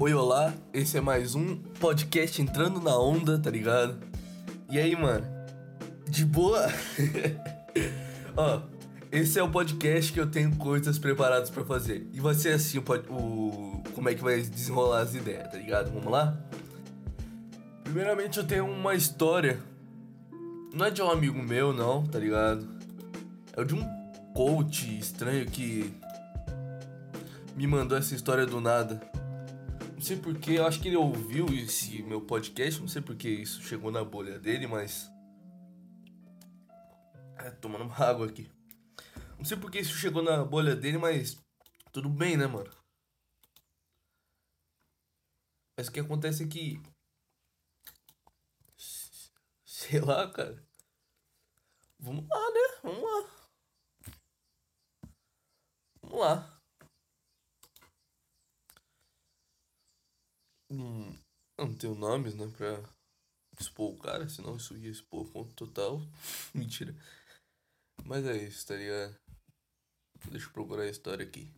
Oi, olá, esse é mais um podcast entrando na onda, tá ligado? E aí, mano? De boa? Ó, esse é o podcast que eu tenho coisas preparadas pra fazer. E vai ser assim o, o. Como é que vai desenrolar as ideias, tá ligado? Vamos lá? Primeiramente, eu tenho uma história. Não é de um amigo meu, não, tá ligado? É de um coach estranho que. Me mandou essa história do nada. Não sei porquê, eu acho que ele ouviu esse meu podcast, não sei porque isso chegou na bolha dele, mas. É, tomando uma água aqui. Não sei porque isso chegou na bolha dele, mas. Tudo bem, né, mano? Mas o que acontece é que. Sei lá, cara. Vamos lá, né? Vamos lá. Vamos lá. Não tenho nomes, né, pra expor o cara, senão isso ia expor ponto total. Mentira. Mas é isso, tá ligado? Deixa eu procurar a história aqui.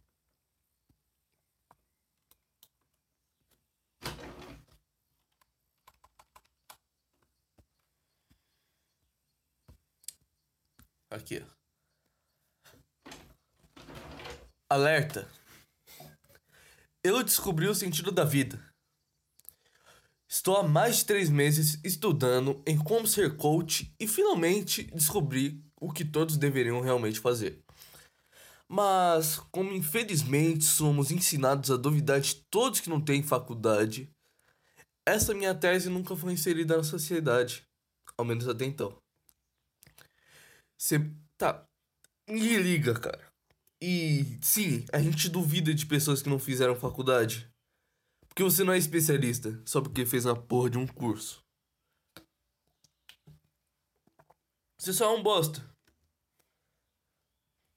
Aqui, ó. Alerta. Eu descobri o sentido da vida. Estou há mais de três meses estudando em como ser coach e finalmente descobri o que todos deveriam realmente fazer. Mas, como infelizmente somos ensinados a duvidar de todos que não têm faculdade, essa minha tese nunca foi inserida na sociedade, ao menos até então. Cê, tá, ninguém liga, cara. E sim, a gente duvida de pessoas que não fizeram faculdade. Porque você não é especialista só porque fez uma porra de um curso. Você só é um bosta.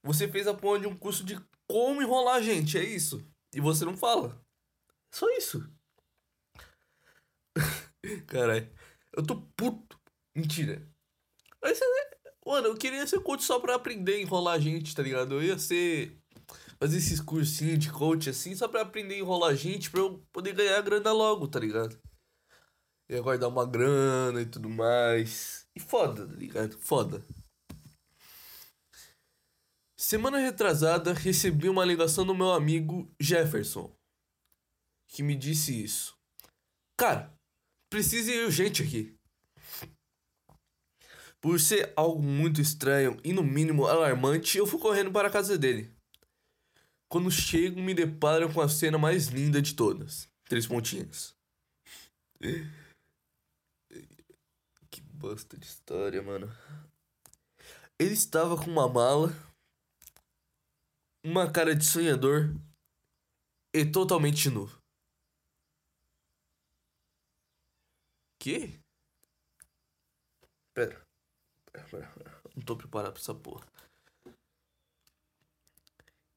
Você fez a porra de um curso de como enrolar a gente, é isso. E você não fala. Só isso. Caralho. Eu tô puto. Mentira. Mas, é- mano, eu queria ser coach só pra aprender a enrolar a gente, tá ligado? Eu ia ser. Fazer esses cursinhos de coach assim, só pra aprender a enrolar gente, pra eu poder ganhar grana logo, tá ligado? Ia guardar uma grana e tudo mais. E foda, tá ligado? Foda. Semana retrasada, recebi uma ligação do meu amigo Jefferson, que me disse isso. Cara, precisa ir urgente aqui. Por ser algo muito estranho e no mínimo alarmante, eu fui correndo para a casa dele. Quando chego, me deparo com a cena mais linda de todas. Três pontinhos. Que bosta de história, mano. Ele estava com uma mala, uma cara de sonhador e totalmente nu. Que? Pera. Pera, pera. Não tô preparado pra essa porra.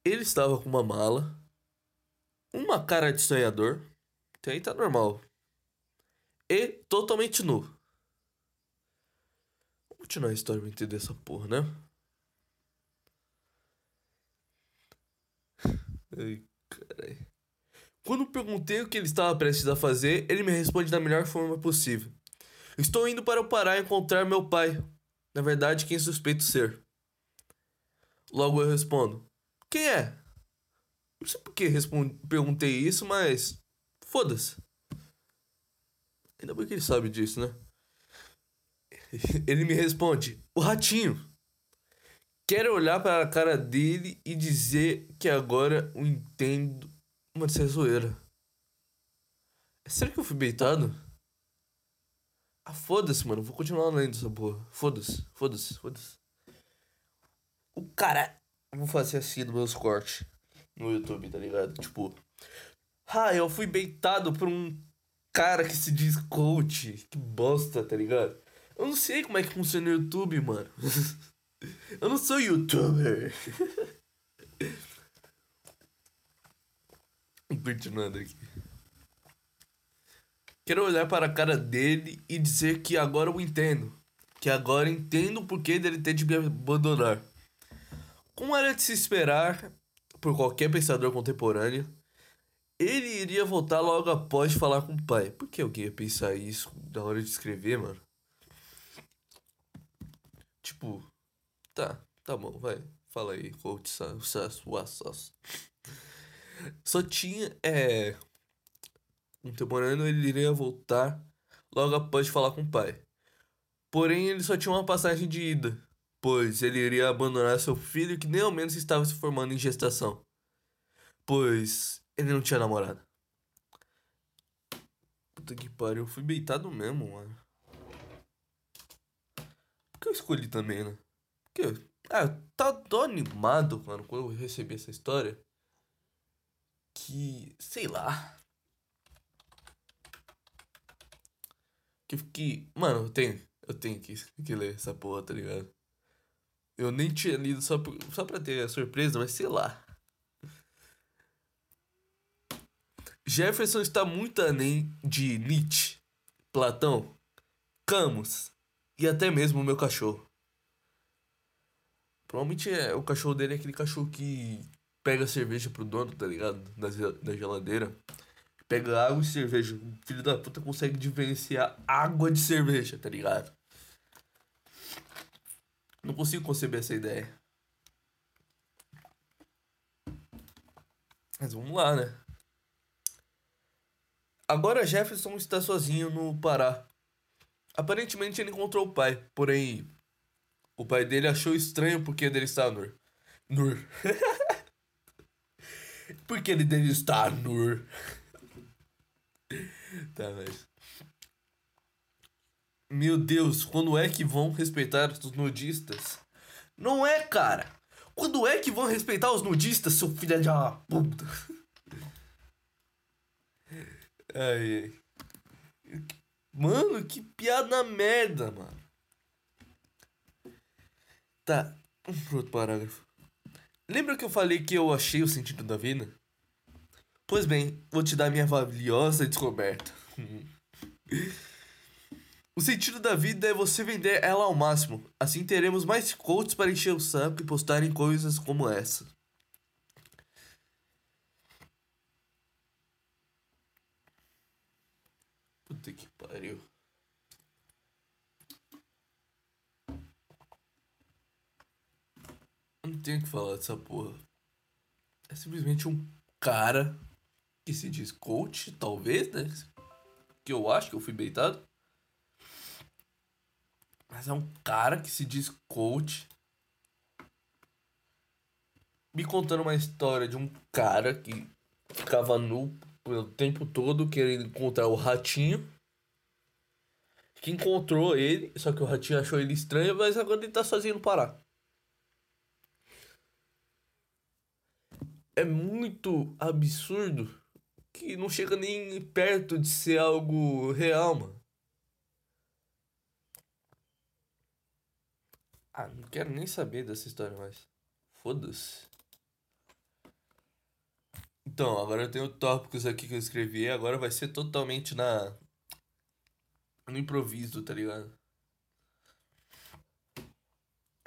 Ele estava com uma mala, uma cara de sonhador, até aí tá normal, e totalmente nu. Vou continuar a história pra entender essa porra, né? Ai, caralho. Quando perguntei o que ele estava prestes a fazer, ele me responde da melhor forma possível. Estou indo para o Pará encontrar meu pai. Na verdade, quem suspeito ser. Logo eu respondo: Quem é? Não sei por que perguntei isso, mas. Foda-se. Ainda bem que ele sabe disso, né? Ele me responde: O ratinho. Quero olhar para a cara dele e dizer que agora o entendo. Mano, isso é zoeira. Será que eu fui beitado? Ah, foda-se, mano. Vou continuar lendo essa porra. Foda-se, foda-se, foda-se. O cara. Vou fazer assim nos meus cortes no YouTube, tá ligado? Tipo. Ah, eu fui beitado por um cara que se diz coach. Que bosta, tá ligado? Eu não sei como é que funciona o YouTube, mano. eu não sou youtuber. Continuando aqui. Quero olhar para a cara dele e dizer que agora eu entendo. Que agora entendo o porquê dele ter de me abandonar. Como era de se esperar por qualquer pensador contemporâneo, Ele iria voltar logo após falar com o pai. Por que alguém ia pensar isso na hora de escrever, mano? Tipo, tá, tá bom, vai. Fala aí, coach Sas, Só tinha, é... Contemporâneo, ele iria voltar logo após falar com o pai. Porém, ele só tinha uma passagem de ida, pois ele iria abandonar seu filho que nem ao menos estava se formando em gestação. Pois ele não tinha namorada. Puta que pariu, eu fui beitado mesmo, mano. Por que eu escolhi também, né? Porque, ah, eu tava tão animado, mano, quando eu recebi essa história. Que, sei lá. Que, que mano, eu tenho, eu tenho que, que ler essa porra, tá ligado? Eu nem tinha lido só, por, só pra ter a surpresa, mas sei lá. Jefferson está muito além de Nietzsche, Platão, Camus e até mesmo o meu cachorro. Provavelmente é, o cachorro dele é aquele cachorro que pega cerveja pro dono, tá ligado? Da, da geladeira. Pega água e cerveja. O filho da puta consegue diferenciar água de cerveja, tá ligado? Não consigo conceber essa ideia. Mas vamos lá, né? Agora Jefferson está sozinho no Pará. Aparentemente ele encontrou o pai, porém o pai dele achou estranho porque dele está nur. Nur. porque ele dele está nur. tá, mas. Meu Deus, quando é que vão respeitar os nudistas? Não é, cara! Quando é que vão respeitar os nudistas, seu filho de uma puta? Ai. Mano, que piada merda, mano. Tá, outro parágrafo. Lembra que eu falei que eu achei o sentido da vida? Pois bem, vou te dar minha valiosa descoberta. o sentido da vida é você vender ela ao máximo. Assim teremos mais quotes para encher o saco e postarem coisas como essa. Puta que pariu. Não tenho o que falar dessa porra. É simplesmente um cara que se diz coach, talvez, né? Que eu acho que eu fui beitado. Mas é um cara que se diz coach. Me contando uma história de um cara que ficava nu o tempo todo querendo encontrar o ratinho. Que encontrou ele, só que o ratinho achou ele estranho, mas agora ele tá sozinho no Pará. É muito absurdo que não chega nem perto de ser algo real, mano. Ah, não quero nem saber dessa história mais. Foda-se. Então, agora eu tenho tópicos aqui que eu escrevi, agora vai ser totalmente na no improviso, tá ligado?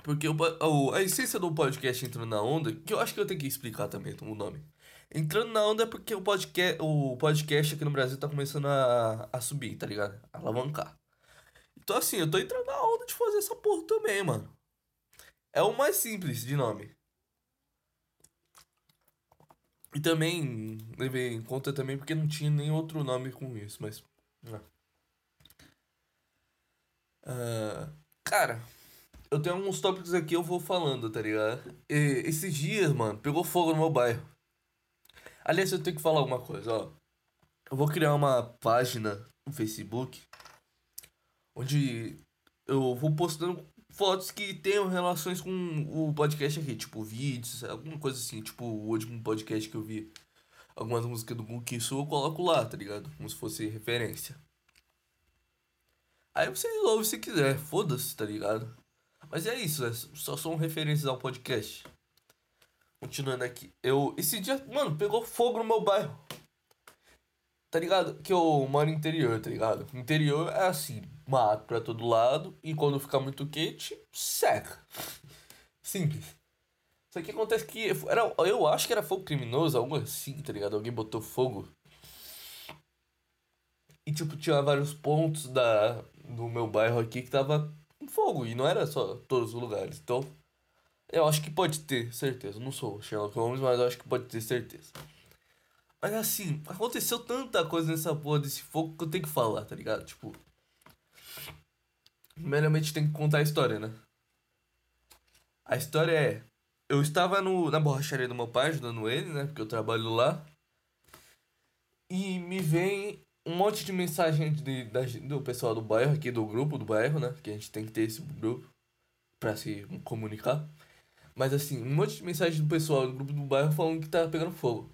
Porque o, a essência do podcast Entrando na Onda, que eu acho que eu tenho que explicar também o nome. Entrando na Onda é porque o podcast, o podcast aqui no Brasil tá começando a, a subir, tá ligado? A alavancar. Então assim, eu tô entrando na onda de fazer essa porra também, mano. É o mais simples de nome. E também levei em conta também porque não tinha nem outro nome com isso, mas. Uh, cara, eu tenho alguns tópicos aqui eu vou falando, tá ligado? E, esses dias, mano, pegou fogo no meu bairro. Aliás, eu tenho que falar alguma coisa, ó. Eu vou criar uma página no Facebook onde eu vou postando fotos que tenham relações com o podcast aqui, tipo vídeos, alguma coisa assim, tipo o último podcast que eu vi. Algumas músicas do Book eu coloco lá, tá ligado? Como se fosse referência. Aí vocês ouvem se quiser, foda-se, tá ligado? Mas é isso, é, só são referências ao podcast. Continuando aqui. Eu. Esse dia, mano, pegou fogo no meu bairro. Tá ligado? Que eu moro interior, tá ligado? Interior é assim, mato pra todo lado e quando fica muito quente, seca. Simples. Só que acontece que era, eu acho que era fogo criminoso, algo assim, tá ligado? Alguém botou fogo. E tipo, tinha vários pontos da, do meu bairro aqui que tava com fogo. E não era só todos os lugares. Então, eu acho que pode ter certeza. não sou Sherlock Holmes, mas eu acho que pode ter certeza. Mas assim, aconteceu tanta coisa nessa porra desse fogo que eu tenho que falar, tá ligado? Tipo. Primeiramente tem que contar a história, né? A história é. Eu estava no, na borracharia do meu pai, ajudando ele, né? Porque eu trabalho lá. E me vem um monte de mensagem de, da, do pessoal do bairro, aqui do grupo do bairro, né? Que a gente tem que ter esse grupo pra se comunicar. Mas assim, um monte de mensagem do pessoal do grupo do bairro falando que tá pegando fogo.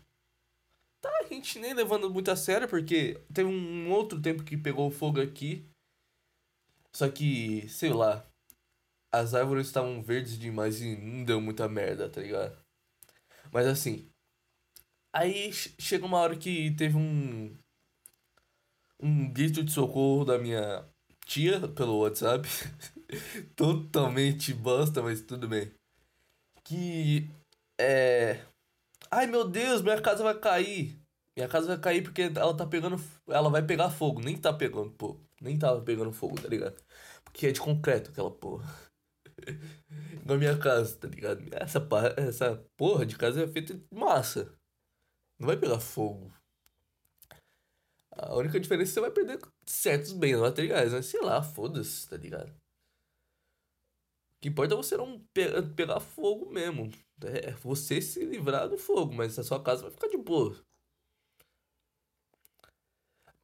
A gente nem levando muito a sério, porque teve um outro tempo que pegou fogo aqui. Só que, sei lá, as árvores estavam verdes demais e não deu muita merda, tá ligado? Mas assim, aí chega uma hora que teve um um grito de socorro da minha tia pelo WhatsApp. Totalmente bosta, mas tudo bem. Que é. Ai meu Deus, minha casa vai cair. Minha casa vai cair porque ela tá pegando. Ela vai pegar fogo. Nem tá pegando, pô. Nem tava pegando fogo, tá ligado? Porque é de concreto aquela porra. Igual minha casa, tá ligado? Essa, essa porra de casa é feita de massa. Não vai pegar fogo. A única diferença é que você vai perder certos bens materiais, mas sei lá, foda-se, tá ligado? O que importa é você não pe pegar fogo mesmo. É você se livrar do fogo, mas a sua casa vai ficar de boa.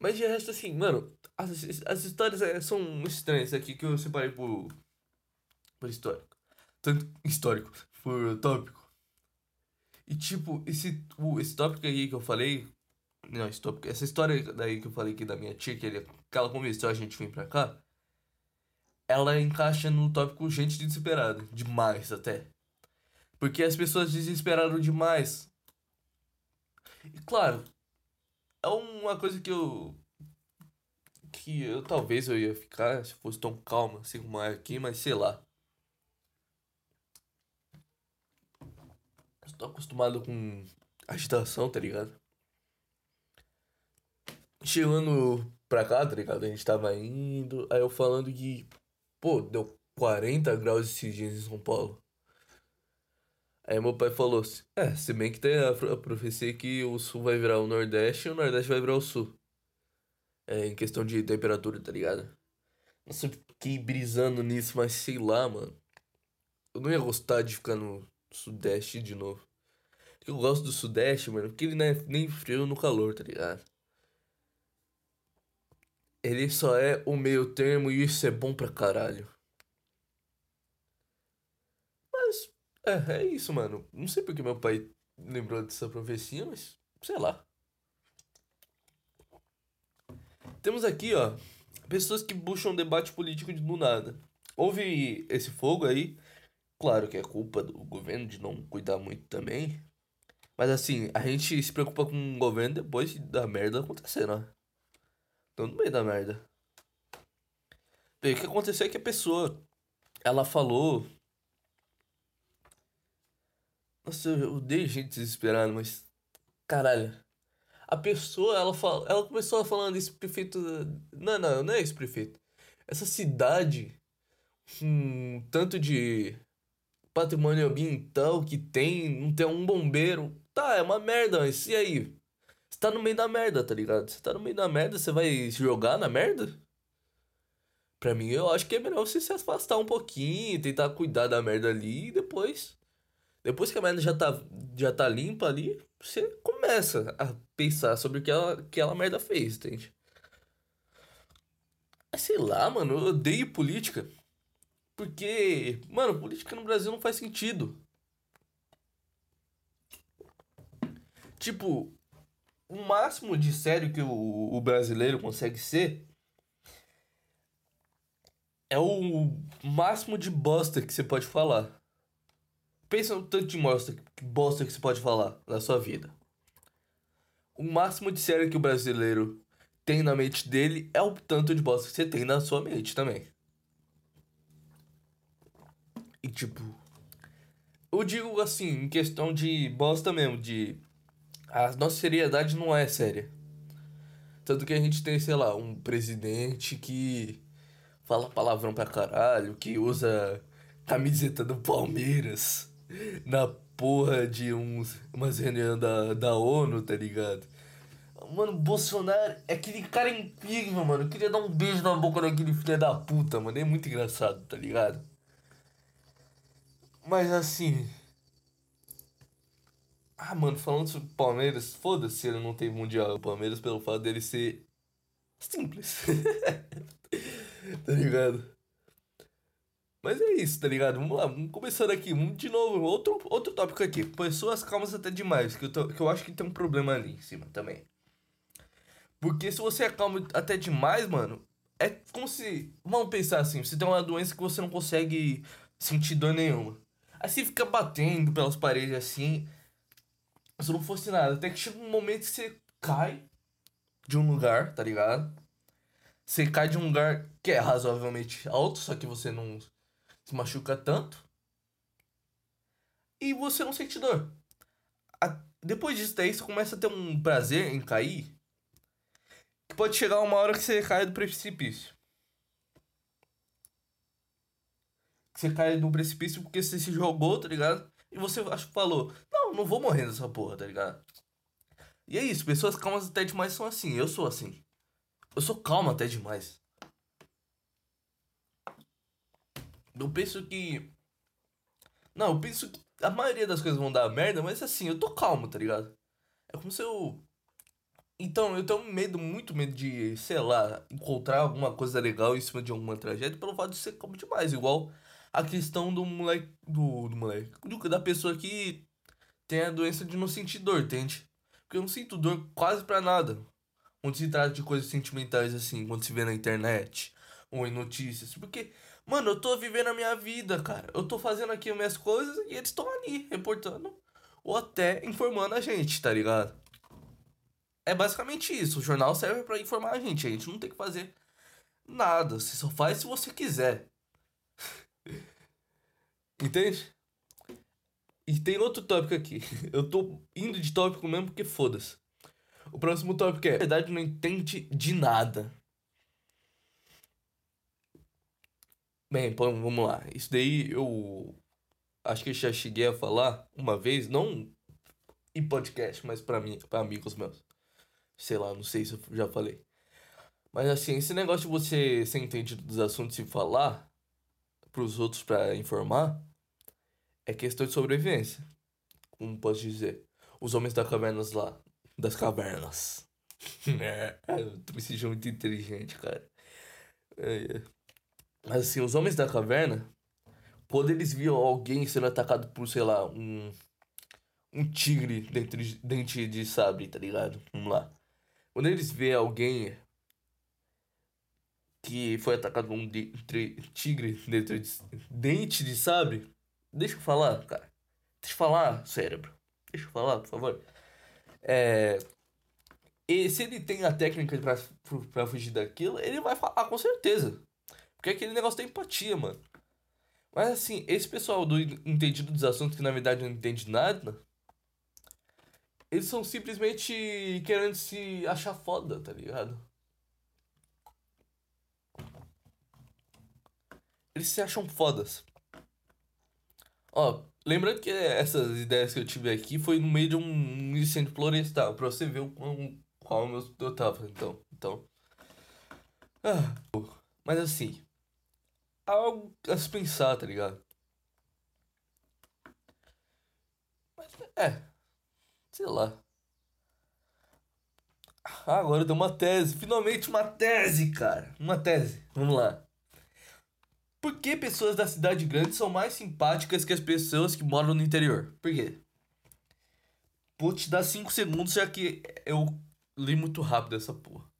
Mas de resto, assim, mano, as, as histórias é, são estranhas aqui que eu separei por, por histórico. Tanto histórico, por tópico. E tipo, esse, esse tópico aí que eu falei, não, estou, essa história daí que eu falei aqui da minha tia, que, ele, que ela convenceu a gente vir pra cá, ela encaixa no tópico gente desesperada. Demais até. Porque as pessoas desesperaram demais. E claro, é uma coisa que eu. Que eu talvez eu ia ficar se fosse tão calma assim como é aqui, mas sei lá. Estou acostumado com agitação, tá ligado? chegando pra cá, tá ligado? A gente tava indo, aí eu falando que, pô, deu 40 graus esses dias em São Paulo. Aí meu pai falou assim, é, se bem que tem a, profecia que o sul vai virar o nordeste e o nordeste vai virar o sul. É, em questão de temperatura, tá ligado? Nossa, eu fiquei brisando nisso, mas sei lá, mano. Eu não ia gostar de ficar no sudeste de novo. Eu gosto do sudeste, mano, porque ele não é nem frio no calor, tá ligado? Ele só é o meio termo e isso é bom pra caralho. Mas, é, é isso, mano. Não sei porque meu pai lembrou dessa profecia, mas sei lá. Temos aqui, ó, pessoas que buscam debate político do nada. Houve esse fogo aí. Claro que é culpa do governo de não cuidar muito também. Mas assim, a gente se preocupa com o governo depois da merda acontecer, né? Tô no meio da merda. Bem, o que aconteceu é que a pessoa, ela falou... Nossa, eu odeio gente desesperada, mas... Caralho. A pessoa, ela, fala, ela começou falando esse prefeito... Não, não, não é esse prefeito. Essa cidade... Um tanto de patrimônio ambiental que tem, não tem um bombeiro. Tá, é uma merda, mas e aí? Você tá no meio da merda, tá ligado? Você tá no meio da merda, você vai jogar na merda? Pra mim, eu acho que é melhor você se afastar um pouquinho, tentar cuidar da merda ali e depois. Depois que a merda já tá, já tá limpa ali, você começa a pensar sobre o que ela, que ela merda fez, entende? Sei lá, mano, eu odeio política. Porque, mano, política no Brasil não faz sentido. Tipo, o máximo de sério que o, o brasileiro consegue ser é o máximo de bosta que você pode falar. Pensa no tanto de bosta, bosta que você pode falar na sua vida. O máximo de sério que o brasileiro tem na mente dele é o tanto de bosta que você tem na sua mente também. E tipo, Eu digo assim, em questão de bosta mesmo, de. A nossa seriedade não é séria. Tanto que a gente tem, sei lá, um presidente que fala palavrão pra caralho, que usa camiseta do Palmeiras na porra de uns, umas reuniões da, da ONU, tá ligado? Mano, Bolsonaro é aquele cara incrível, mano. Eu queria dar um beijo na boca daquele filho da puta, mano. É muito engraçado, tá ligado? Mas assim. Ah, mano, falando sobre o Palmeiras, foda-se ele não tem mundial. O Palmeiras pelo fato dele ser simples. tá ligado? Mas é isso, tá ligado? Vamos lá, vamos começando aqui. De novo, outro, outro tópico aqui. Pessoas calmas até demais, que eu, tô, que eu acho que tem um problema ali em cima também. Porque se você é calmo até demais, mano, é como se. Vamos pensar assim: você tem uma doença que você não consegue sentir dor nenhuma. Aí você fica batendo pelas paredes assim, se não fosse nada. Até que chega um momento que você cai de um lugar, tá ligado? Você cai de um lugar que é razoavelmente alto, só que você não se machuca tanto. E você não sente dor. depois disso daí, você começa a ter um prazer em cair. Que pode chegar uma hora que você cai do precipício. Você cai do precipício porque você se jogou, tá ligado? E você acho que falou, não, não vou morrer nessa porra, tá ligado? E é isso, pessoas calmas até demais são assim, eu sou assim. Eu sou calmo até demais. Eu penso que. Não, eu penso que a maioria das coisas vão dar merda, mas assim, eu tô calmo, tá ligado? É como se eu. Então, eu tenho medo, muito medo de, sei lá, encontrar alguma coisa legal em cima de alguma tragédia pelo fato de ser calmo demais. Igual a questão do moleque. Do, do moleque. Da pessoa que tem a doença de não sentir dor, entende? Porque eu não sinto dor quase pra nada. Quando se trata de coisas sentimentais assim, quando se vê na internet ou em notícias. Porque, mano, eu tô vivendo a minha vida, cara. Eu tô fazendo aqui as minhas coisas e eles estão ali, reportando. Ou até informando a gente, tá ligado? É basicamente isso. O jornal serve para informar a gente. A gente não tem que fazer nada. Você só faz se você quiser. Entende? E tem outro tópico aqui. Eu tô indo de tópico mesmo porque foda-se. O próximo tópico é: a verdade não entende de nada. Bem, vamos lá. Isso daí eu acho que eu já cheguei a falar uma vez, não em podcast, mas para mim, para amigos meus. Sei lá, não sei se eu já falei. Mas assim, esse negócio de você ser entendido dos assuntos e falar pros outros para informar é questão de sobrevivência. Como posso dizer? Os homens da cavernas lá. Das cavernas. é, eu me sentindo muito inteligente, cara. É, é. Assim, os homens da caverna, quando eles viam alguém sendo atacado por, sei lá, um. Um tigre dentro de, dente de sabre, tá ligado? Vamos lá. Quando eles vê alguém que foi atacado por um de, tigre dentro de dente de sabre, Deixa eu falar, cara. Deixa eu falar, cérebro. Deixa eu falar, por favor. É. E se ele tem a técnica pra, pra fugir daquilo, ele vai falar com certeza. Porque é aquele negócio da empatia, mano. Mas assim, esse pessoal do entendido dos assuntos que na verdade não entende nada, eles são simplesmente querendo se achar foda, tá ligado? Eles se acham fodas. Ó, lembrando que essas ideias que eu tive aqui foi no meio de um incêndio florestal, pra você ver o qual, qual eu tava, então. Então. Ah, mas assim. Algo a se pensar, tá ligado? Mas é. Sei lá. Ah, agora eu tenho uma tese. Finalmente uma tese, cara. Uma tese. Vamos lá. Por que pessoas da cidade grande são mais simpáticas que as pessoas que moram no interior? Por quê? Vou te dar 5 segundos, já que eu li muito rápido essa porra.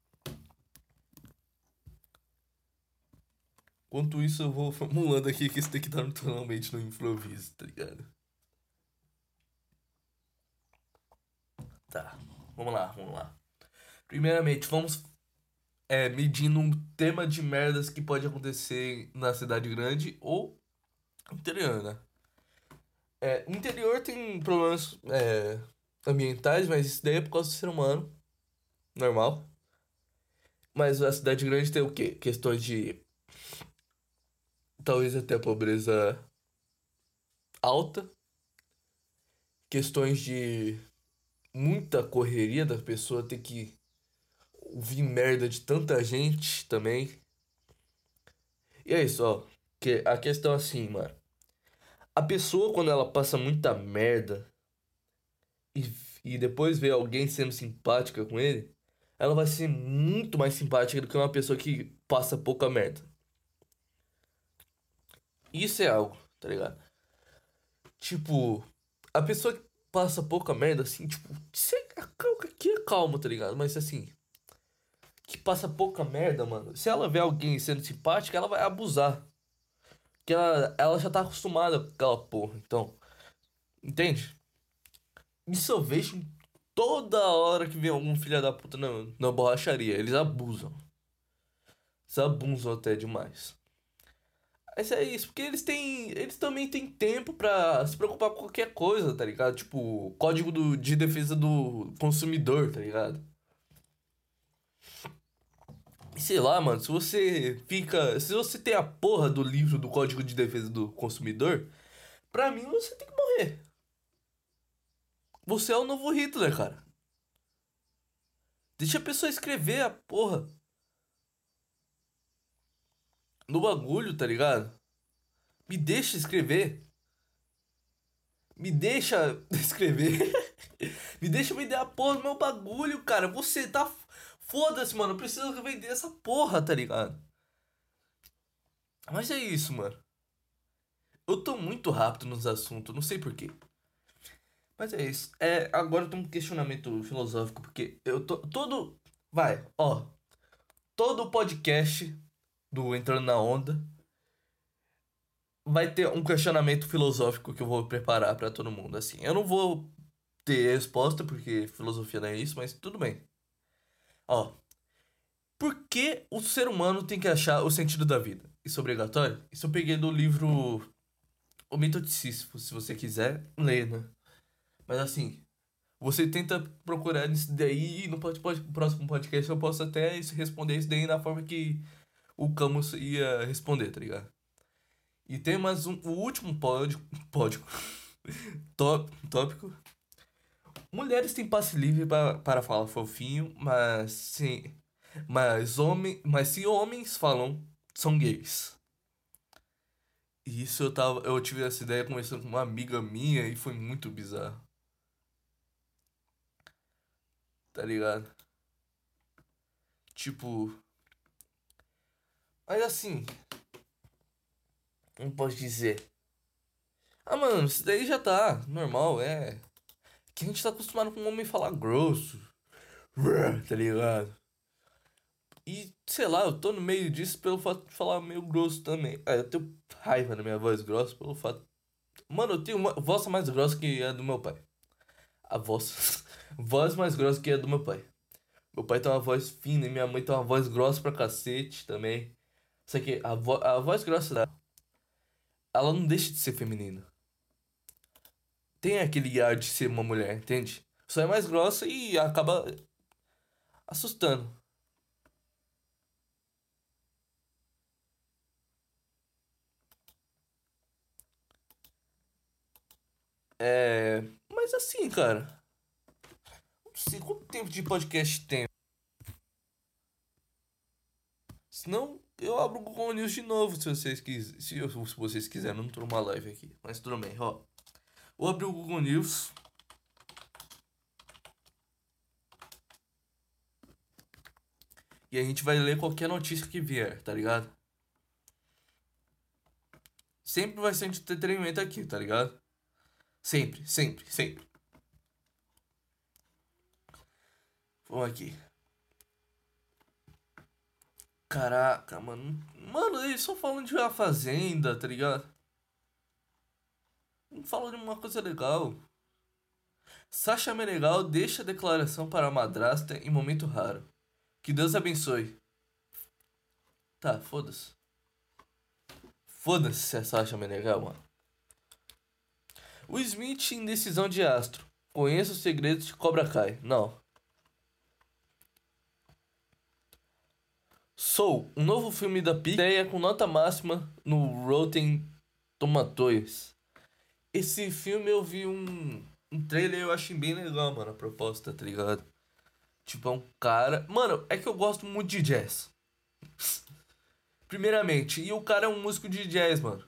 Enquanto isso, eu vou formulando aqui que isso tem que estar totalmente no improviso, tá ligado? Tá, vamos lá, vamos lá. Primeiramente, vamos é, medindo um tema de merdas que pode acontecer na cidade grande ou interior, né? É, interior tem problemas é, ambientais, mas isso daí é por causa do ser humano. Normal. Mas a cidade grande tem o quê? Questões de. Talvez até pobreza alta. Questões de muita correria da pessoa ter que ouvir merda de tanta gente também. E é isso, ó. Que a questão é assim, mano. A pessoa, quando ela passa muita merda e, e depois vê alguém sendo simpática com ele, ela vai ser muito mais simpática do que uma pessoa que passa pouca merda. Isso é algo, tá ligado? Tipo, a pessoa que passa pouca merda, assim, tipo, que é calmo, tá ligado? Mas assim, que passa pouca merda, mano. Se ela vê alguém sendo simpática, ela vai abusar. Porque ela, ela já tá acostumada com aquela porra. Então, entende? Isso eu vejo toda hora que vem algum filho da puta na, na borracharia. Eles abusam. Eles abusam até demais. Mas é isso, porque eles têm. Eles também têm tempo pra se preocupar com qualquer coisa, tá ligado? Tipo, código do, de defesa do consumidor, tá ligado? sei lá, mano, se você fica. Se você tem a porra do livro do Código de Defesa do Consumidor, pra mim você tem que morrer. Você é o novo Hitler, cara. Deixa a pessoa escrever a porra. No bagulho, tá ligado? Me deixa escrever. Me deixa escrever. me deixa vender a porra do meu bagulho, cara. Você tá Foda-se, mano, eu preciso vender essa porra, tá ligado? Mas é isso, mano. Eu tô muito rápido nos assuntos, não sei porquê. Mas é isso. É, agora tem um questionamento filosófico, porque eu tô. Todo. Vai, ó. Todo podcast do Entrando na Onda vai ter um questionamento filosófico que eu vou preparar para todo mundo. Assim, eu não vou ter resposta, porque filosofia não é isso, mas tudo bem. Ó, por que o ser humano tem que achar o sentido da vida? Isso é obrigatório? Isso eu peguei do livro O Mito de Sísifo, se você quiser ler, né? Mas assim, você tenta procurar isso daí e no próximo podcast eu posso até responder isso daí na forma que o Camus ia responder, tá ligado? E tem mais um, o último pódio, pódio top, tópico Mulheres têm passe livre para, falar fofinho, mas sim. Mas, homem, mas se homens falam, são gays. E isso eu tava. Eu tive essa ideia conversando com uma amiga minha e foi muito bizarro. Tá ligado? Tipo. Mas assim. Como pode dizer? Ah, mano, isso daí já tá normal, é que a gente tá acostumado com um homem falar grosso. Tá ligado? E, sei lá, eu tô no meio disso pelo fato de falar meio grosso também. Ah, eu tenho raiva na minha voz grossa pelo fato. Mano, eu tenho uma voz mais grossa que a do meu pai. A voz. voz mais grossa que a do meu pai. Meu pai tem uma voz fina e minha mãe tem uma voz grossa pra cacete também. Só que a, vo a voz grossa dela. Ela não deixa de ser feminina tem aquele ar de ser uma mulher, entende? Só é mais grossa e acaba assustando. É. Mas assim, cara. Não sei quanto tempo de podcast tem. Senão, eu abro o Google News de novo se vocês quiserem. Se, se vocês quiserem, não tô numa live aqui. Mas tudo bem, ó. Vou abrir o Google News. E a gente vai ler qualquer notícia que vier, tá ligado? Sempre vai ser entretenimento aqui, tá ligado? Sempre, sempre, sempre. Vamos aqui. Caraca, mano. Mano, eles só falando de uma fazenda, tá ligado? Fala de uma coisa legal. Sasha Menegal deixa a declaração para a madrasta em momento raro. Que Deus abençoe. Tá, foda-se. Foda-se se é Sasha Menegal, mano. O Smith em Decisão de Astro. Conheça os segredos de Cobra Kai. Não. Soul, um novo filme da Pixar com nota máxima no Rotten Tomatoes. Esse filme eu vi um, um trailer eu achei bem legal, mano, a proposta, tá ligado? Tipo, é um cara. Mano, é que eu gosto muito de jazz. Primeiramente, e o cara é um músico de jazz, mano.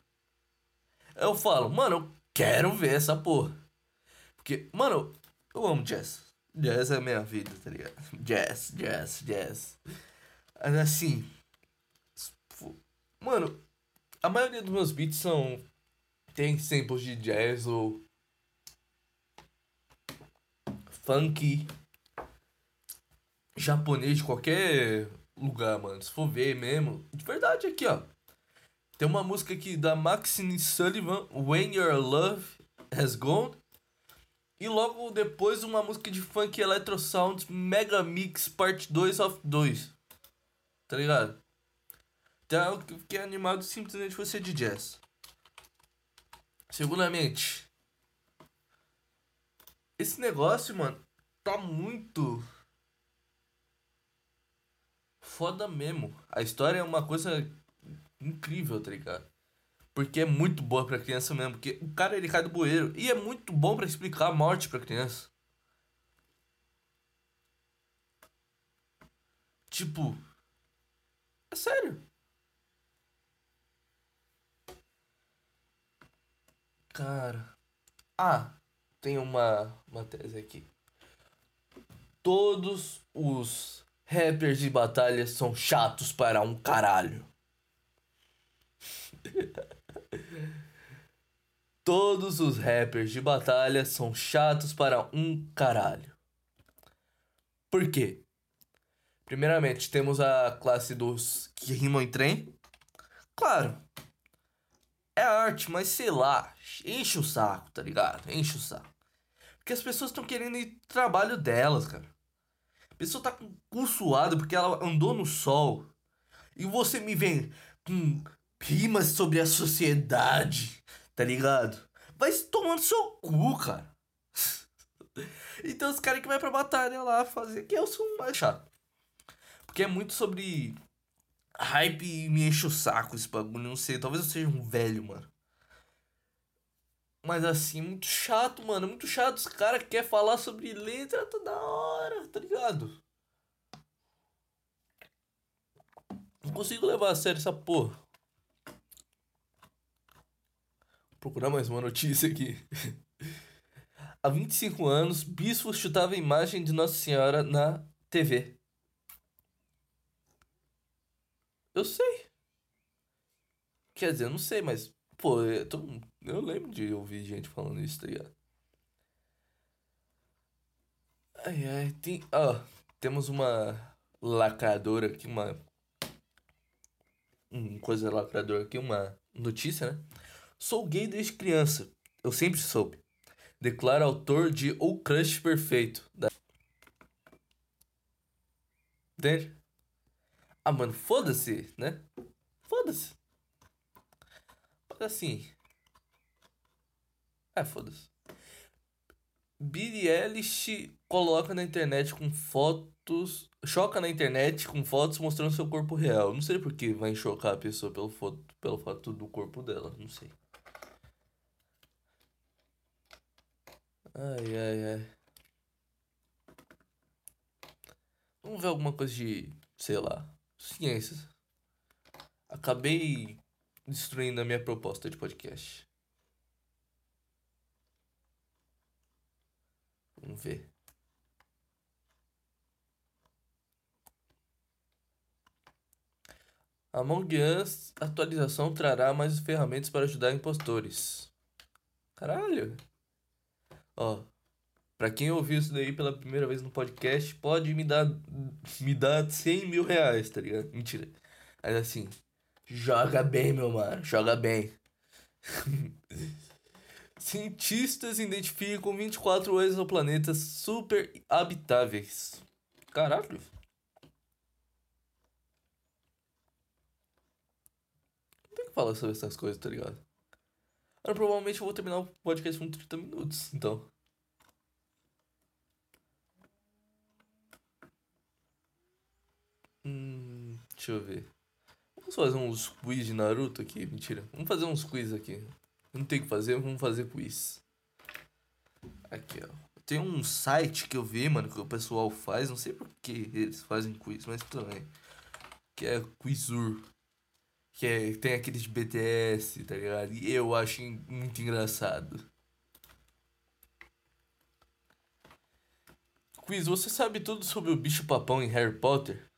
Eu falo, mano, eu quero ver essa porra. Porque, mano, eu amo jazz. Jazz é minha vida, tá ligado? Jazz, jazz, jazz. Assim. Mano, a maioria dos meus beats são. Tem samples de jazz ou. Funk. Japonês de qualquer lugar, mano. Se for ver mesmo. De verdade aqui, ó. Tem uma música aqui da Maxine Sullivan, When Your Love Has Gone. E logo depois uma música de funk Electro Sounds Mega Mix Part 2 of 2. Tá ligado? Então eu fiquei animado simplesmente você de jazz. Segundamente, esse negócio, mano, tá muito foda mesmo. A história é uma coisa incrível, tá ligado? Porque é muito boa pra criança mesmo. Porque o cara ele cai do bueiro. E é muito bom para explicar a morte pra criança. Tipo. Sério. Cara. Ah, tem uma, uma tese aqui. Todos os rappers de batalha são chatos para um caralho. Todos os rappers de batalha são chatos para um caralho. Por quê? Primeiramente, temos a classe dos que rimam em trem. Claro. É arte, mas sei lá. Enche o saco, tá ligado? Enche o saco. Porque as pessoas estão querendo ir trabalho delas, cara. A pessoa tá com cu suado porque ela andou no sol. E você me vem com rimas sobre a sociedade, tá ligado? Vai tomando seu cu, cara. então os caras que vai pra batalha lá fazer, que eu sou mais chato. Porque é muito sobre hype e me enche o saco esse bagulho, não sei. Talvez eu seja um velho, mano. Mas assim, muito chato, mano. Muito chato. Os caras querem falar sobre letra toda hora, tá ligado? Não consigo levar a sério essa porra. procurar mais uma notícia aqui. Há 25 anos, bispo chutava a imagem de Nossa Senhora na TV. Eu sei. Quer dizer, eu não sei, mas. Pô, eu, tô, eu lembro de ouvir gente falando isso, tá ligado? Ai, ai, tem. Ó, temos uma lacradora aqui, uma. Uma coisa lacradora aqui, uma notícia, né? Sou gay desde criança. Eu sempre soube. Declara autor de O Crush Perfeito. Da... Entende? Ah, mano, foda-se, né? Foda-se. Assim. É, foda-se. Billie Eilish coloca na internet com fotos. Choca na internet com fotos mostrando seu corpo real. Não sei por que vai chocar a pessoa pelo, foto, pelo fato do corpo dela. Não sei. Ai, ai, ai. Vamos ver alguma coisa de, sei lá, ciências. Acabei destruindo a minha proposta de podcast. Vamos ver. Among Us atualização trará mais ferramentas para ajudar impostores. Caralho. Ó, pra quem ouviu isso daí pela primeira vez no podcast, pode me dar, me dar 100 mil reais, tá ligado? Mentira. Mas assim, joga bem, meu mano, joga bem. Cientistas identificam 24 exoplanetas super habitáveis. Caralho. Não tem que falar sobre essas coisas, tá ligado? Mano, provavelmente eu vou terminar o podcast com 30 minutos, então. Hum, deixa eu ver. Vamos fazer uns quiz de Naruto aqui? Mentira. Vamos fazer uns quiz aqui. Não tem o que fazer, vamos fazer quiz. Aqui, ó. Tem um site que eu vi, mano, que o pessoal faz. Não sei por que eles fazem quiz, mas também. Que é Quizur. Que é, tem aqueles de BTS, tá ligado? E eu acho muito engraçado. Quiz, você sabe tudo sobre o bicho papão em Harry Potter?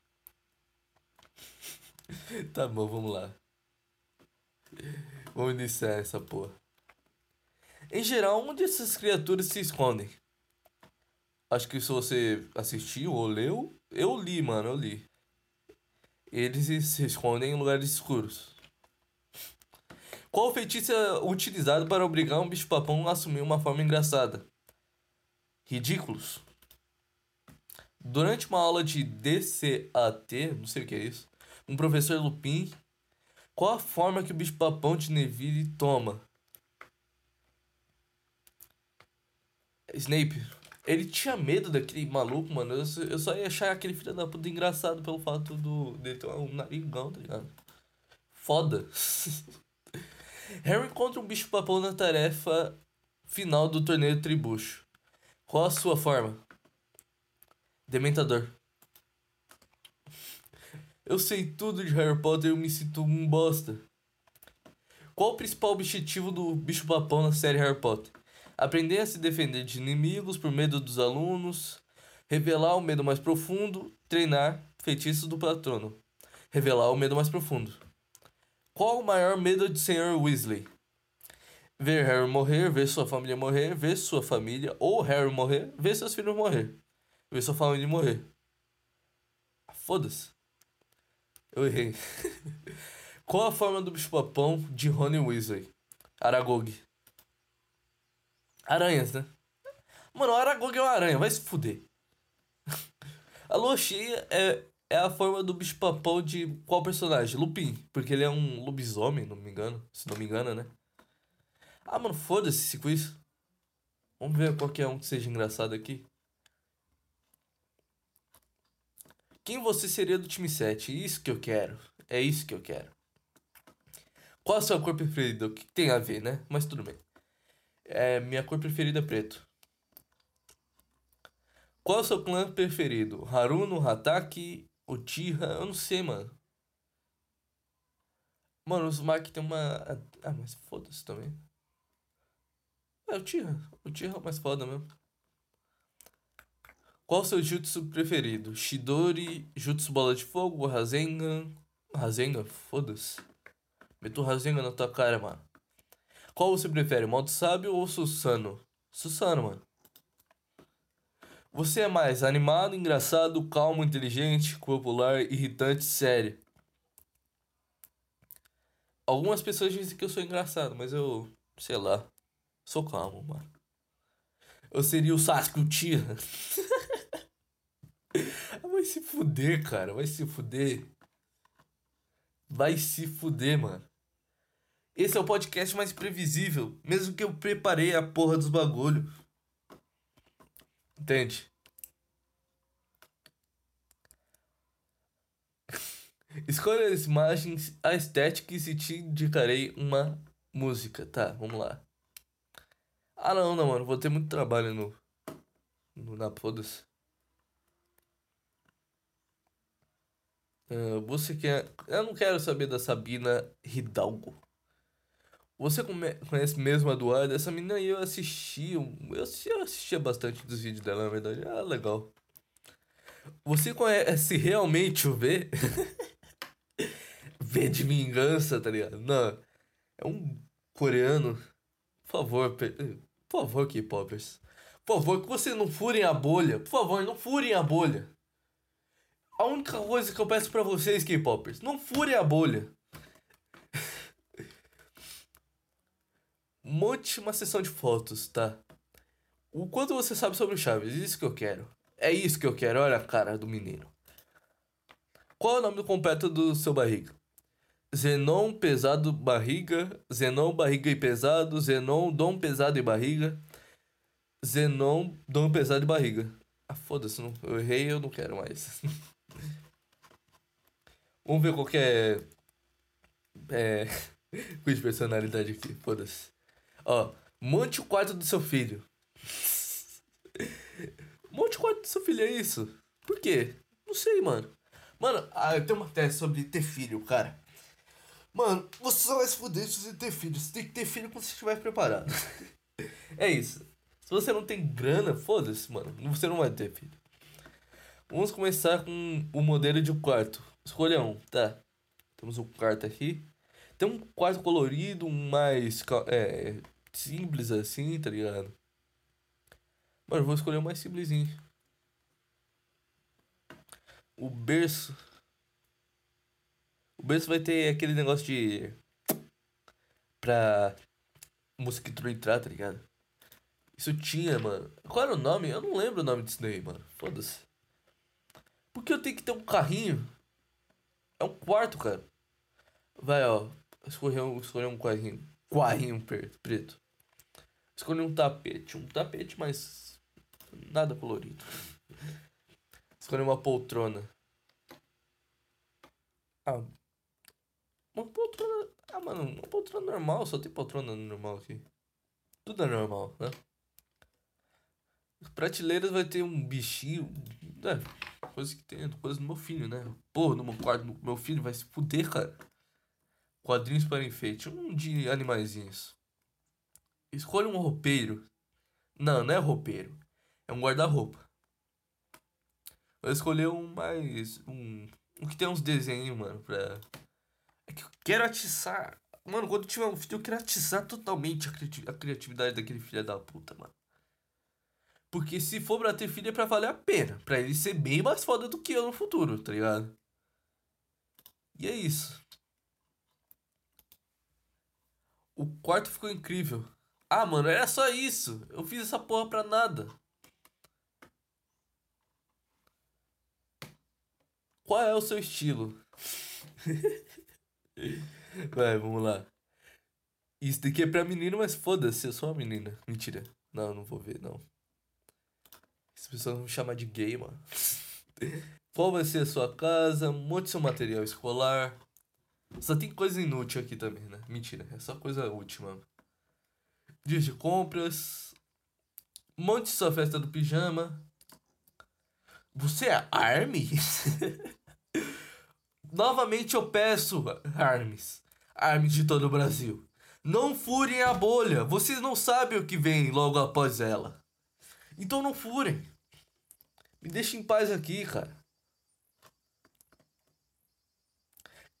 tá bom, vamos lá. Vamos iniciar essa porra. Em geral, onde essas criaturas se escondem? Acho que se você assistiu ou leu, eu li, mano, eu li. Eles se escondem em lugares escuros. Qual feitiço é utilizado para obrigar um bicho-papão a assumir uma forma engraçada? Ridículos. Durante uma aula de DCAT, não sei o que é isso, um professor Lupin, qual a forma que o bicho-papão de Neville toma? Snape. Ele tinha medo daquele maluco, mano. Eu, eu só ia achar aquele filho da puta engraçado pelo fato do, dele ter um narigão, tá ligado? Foda. Harry encontra um bicho-papão na tarefa final do torneio Tribucho. Qual a sua forma? Dementador. Eu sei tudo de Harry Potter e eu me sinto um bosta. Qual o principal objetivo do bicho-papão na série Harry Potter? Aprender a se defender de inimigos por medo dos alunos, revelar o medo mais profundo, treinar feitiços do patrono. Revelar o medo mais profundo. Qual o maior medo de Sr. Weasley? Ver Harry morrer, ver sua família morrer, ver sua família ou Harry morrer, ver seus filhos morrer. Ver sua família morrer. Foda-se. Eu errei. Qual a forma do bicho-papão de Rony Weasley? Aragog. Aranhas, né? Mano, o Aragog é uma aranha, vai se fuder. a lua cheia é, é a forma do bicho papão de qual personagem? Lupin, porque ele é um lobisomem, não me engano. Se não me engano, né? Ah, mano, foda-se esse quiz. Vamos ver qualquer um que seja engraçado aqui. Quem você seria do time 7? Isso que eu quero. É isso que eu quero. Qual a sua cor preferida? O que tem a ver, né? Mas tudo bem. É, minha cor preferida é preto. Qual é o seu clã preferido? Haruno, Hataki, Uchiha? Eu não sei, mano. Mano, os Uzumaki tem uma... Ah, mas foda-se também. É, Uchiha. Uchiha é o mais foda mesmo. Qual o seu jutsu preferido? Shidori, Jutsu Bola de Fogo, Rasengan... Rasengan? Foda-se. Meto Rasengan na tua cara, mano. Qual você prefere, modo sábio ou Susano? Susano, mano. Você é mais animado, engraçado, calmo, inteligente, popular, irritante, sério. Algumas pessoas dizem que eu sou engraçado, mas eu, sei lá, sou calmo, mano. Eu seria o Sasuke Uchiha. vai se fuder, cara, vai se fuder. Vai se fuder, mano. Esse é o podcast mais previsível, mesmo que eu preparei a porra dos bagulho. Entende? Escolha as imagens, a estética e te indicarei uma música. Tá, vamos lá. Ah não, não, mano. Vou ter muito trabalho no. no na foda-se. Uh, você quer. Eu não quero saber da Sabina Hidalgo. Você conhece mesmo a Duada? Essa menina aí eu assisti, eu assistia, eu assistia bastante dos vídeos dela, na verdade. Ah, legal. Você conhece realmente o V? v de vingança, tá ligado? Não. É um coreano. Por favor, por favor, K-popers. Por favor, que vocês não furem a bolha. Por favor, não furem a bolha. A única coisa que eu peço para vocês, K-popers, não furem a bolha. monte uma sessão de fotos, tá? O quanto você sabe sobre o Chaves? Isso que eu quero. É isso que eu quero. Olha a cara do menino. Qual é o nome completo do seu barriga? Zenon, pesado, barriga. Zenon, barriga e pesado. Zenon, dom, pesado e barriga. Zenon, dom, pesado e barriga. Ah, foda-se, eu errei eu não quero mais. Vamos ver qual que é. É. Quiz de personalidade aqui, foda-se. Ó, monte o quarto do seu filho. monte o quarto do seu filho, é isso? Por quê? Não sei, mano. Mano, ah, eu tenho uma tese sobre ter filho, cara. Mano, você só vai se fuder se você ter filho. Você tem que ter filho quando você estiver preparado. é isso. Se você não tem grana, foda-se, mano. Você não vai ter filho. Vamos começar com o modelo de quarto. Escolha um, tá? Temos um quarto aqui. Tem um quarto colorido, mais é, simples assim, tá ligado? Eu vou escolher o mais simplesinho. O berço. O berço vai ter aquele negócio de. Pra. Mosquito entrar, tá ligado? Isso tinha, mano. Qual era o nome? Eu não lembro o nome disso daí, mano. Foda-se. Por que eu tenho que ter um carrinho? É um quarto, cara. Vai, ó. Escolher um, escolher um carrinho. Per- preto. Escolher um tapete. Um tapete, mas. Nada colorido. Escolher uma poltrona. Ah. Uma poltrona. Ah, mano, uma poltrona normal. Só tem poltrona normal aqui. Tudo é normal, né? Prateleiras vai ter um bichinho. É, coisa que tem, coisa do meu filho, né? Porra, no meu quarto, no meu filho vai se fuder, cara. Quadrinhos para enfeite. Um de animaizinhos. Escolha um roupeiro. Não, não é roupeiro. É um guarda-roupa. Vou escolher um mais. Um. Um que tem uns desenhos, mano, pra. É que eu quero atiçar. Mano, quando tiver um filho, eu quero atiçar totalmente a, criati- a criatividade daquele filho da puta, mano. Porque se for pra ter filho é pra valer a pena. Pra ele ser bem mais foda do que eu no futuro, tá ligado? E é isso. O quarto ficou incrível. Ah, mano, era só isso. Eu fiz essa porra pra nada. Qual é o seu estilo? Vai, vamos lá. Isso daqui é pra menino, mas foda-se, eu sou uma menina. Mentira. Não, não vou ver, não. As pessoas vão me chamar de gay, mano. Qual vai ser a sua casa? Monte seu material escolar. Só tem coisa inútil aqui também, né? Mentira, é só coisa útil, mano. Dias de compras. Monte sua festa do pijama. Você é Army? Novamente eu peço, Armes. Armes de todo o Brasil. Não furem a bolha. Vocês não sabem o que vem logo após ela. Então não furem. Me deixem em paz aqui, cara.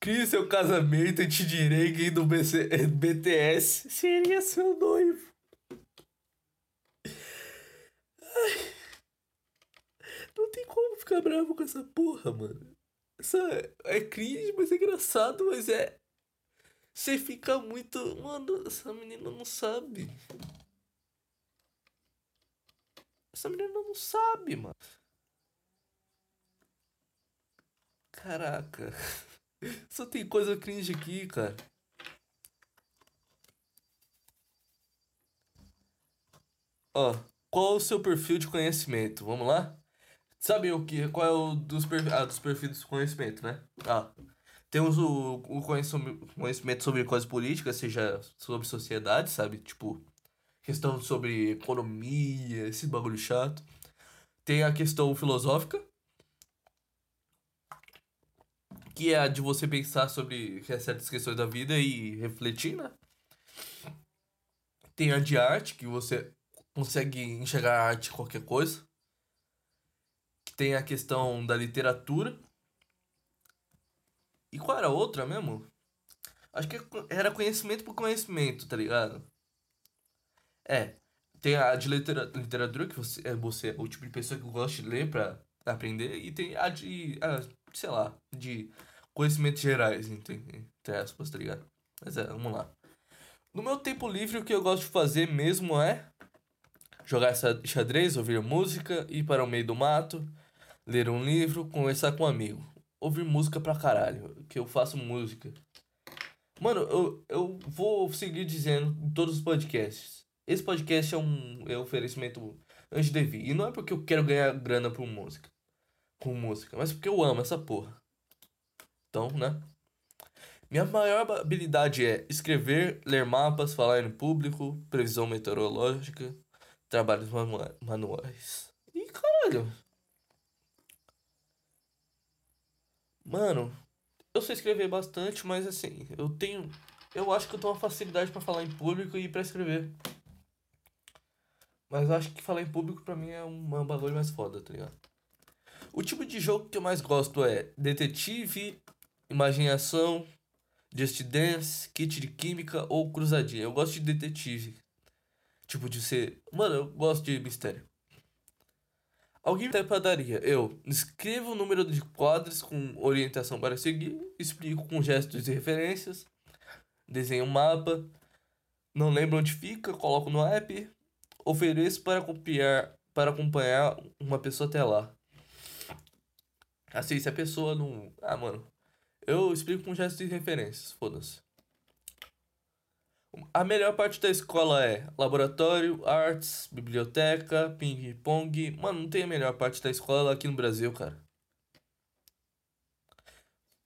Crie seu casamento e te direi quem do BC, BTS seria seu noivo. Ai. Não tem como ficar bravo com essa porra, mano. Essa é cringe, mas é engraçado, mas é. Você fica muito. Mano, essa menina não sabe. Essa menina não sabe, mano. Caraca. Só tem coisa cringe aqui, cara. Ó, qual o seu perfil de conhecimento? Vamos lá? Sabe o que? Qual é o dos, per, ah, dos perfis de conhecimento, né? Ah, temos o, o conhecimento sobre coisas políticas, seja sobre sociedade, sabe? Tipo, questão sobre economia, esse bagulho chato. Tem a questão filosófica, que é a de você pensar sobre certas questões da vida e refletir, né? Tem a de arte, que você consegue enxergar a arte qualquer coisa. Tem a questão da literatura. E qual era a outra mesmo? Acho que era conhecimento por conhecimento, tá ligado? É. Tem a de litera literatura, que você é, você é o tipo de pessoa que gosta de ler pra aprender. E tem a de, a, sei lá, de conhecimentos gerais, entre, entre aspas, tá ligado? Mas é, vamos lá. No meu tempo livre, o que eu gosto de fazer mesmo é jogar xadrez, ouvir música, ir para o meio do mato, ler um livro, conversar com um amigo. Ouvir música pra caralho, que eu faço música. Mano, eu, eu vou seguir dizendo em todos os podcasts. Esse podcast é um, é oferecimento antes de vir. E não é porque eu quero ganhar grana por música. Com música, mas porque eu amo essa porra. Então, né? Minha maior habilidade é escrever, ler mapas, falar em público, previsão meteorológica, trabalhos manua manuais. Ih, caralho. Mano, eu sei escrever bastante, mas assim, eu tenho. Eu acho que eu tenho uma facilidade para falar em público e para escrever. Mas eu acho que falar em público pra mim é um, um bagulho mais foda, tá ligado? O tipo de jogo que eu mais gosto é detetive, imaginação, just dance, kit de química ou cruzadinha. Eu gosto de detetive. Tipo de ser. Mano, eu gosto de mistério. Alguém da padaria. Eu escrevo o número de quadros com orientação para seguir, explico com gestos e referências, desenho um mapa, não lembro onde fica, coloco no app, ofereço para copiar, para acompanhar uma pessoa até lá. Assim, se a pessoa não. Ah, mano. Eu explico com gestos e referências, foda-se. A melhor parte da escola é laboratório, artes, biblioteca, ping-pong. Mano, não tem a melhor parte da escola aqui no Brasil, cara.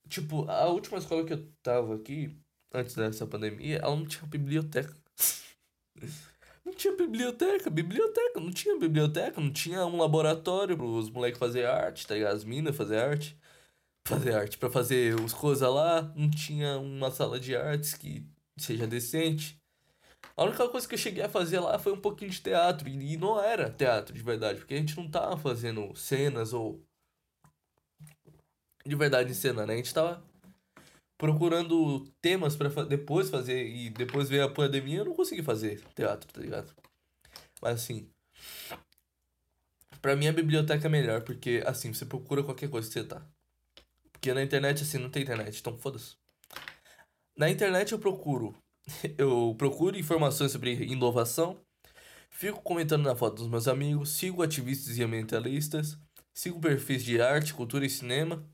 Tipo, a última escola que eu tava aqui, antes dessa pandemia, ela não tinha biblioteca. não tinha biblioteca, biblioteca, não tinha biblioteca, não tinha um laboratório pros moleques fazer arte, tá ligado? As minas fazer arte. Fazer arte, pra fazer os coisas lá, não tinha uma sala de artes que seja decente. A única coisa que eu cheguei a fazer lá foi um pouquinho de teatro. E não era teatro de verdade, porque a gente não tava fazendo cenas ou. De verdade em cena, né? A gente tava procurando temas para depois fazer. E depois veio a pandemia eu não consegui fazer teatro, tá ligado? Mas assim. Pra mim a biblioteca é melhor, porque assim, você procura qualquer coisa que você tá. Porque na internet, assim, não tem internet, então foda-se. Na internet eu procuro. Eu procuro informações sobre inovação, fico comentando na foto dos meus amigos, sigo ativistas e ambientalistas, sigo perfis de arte, cultura e cinema.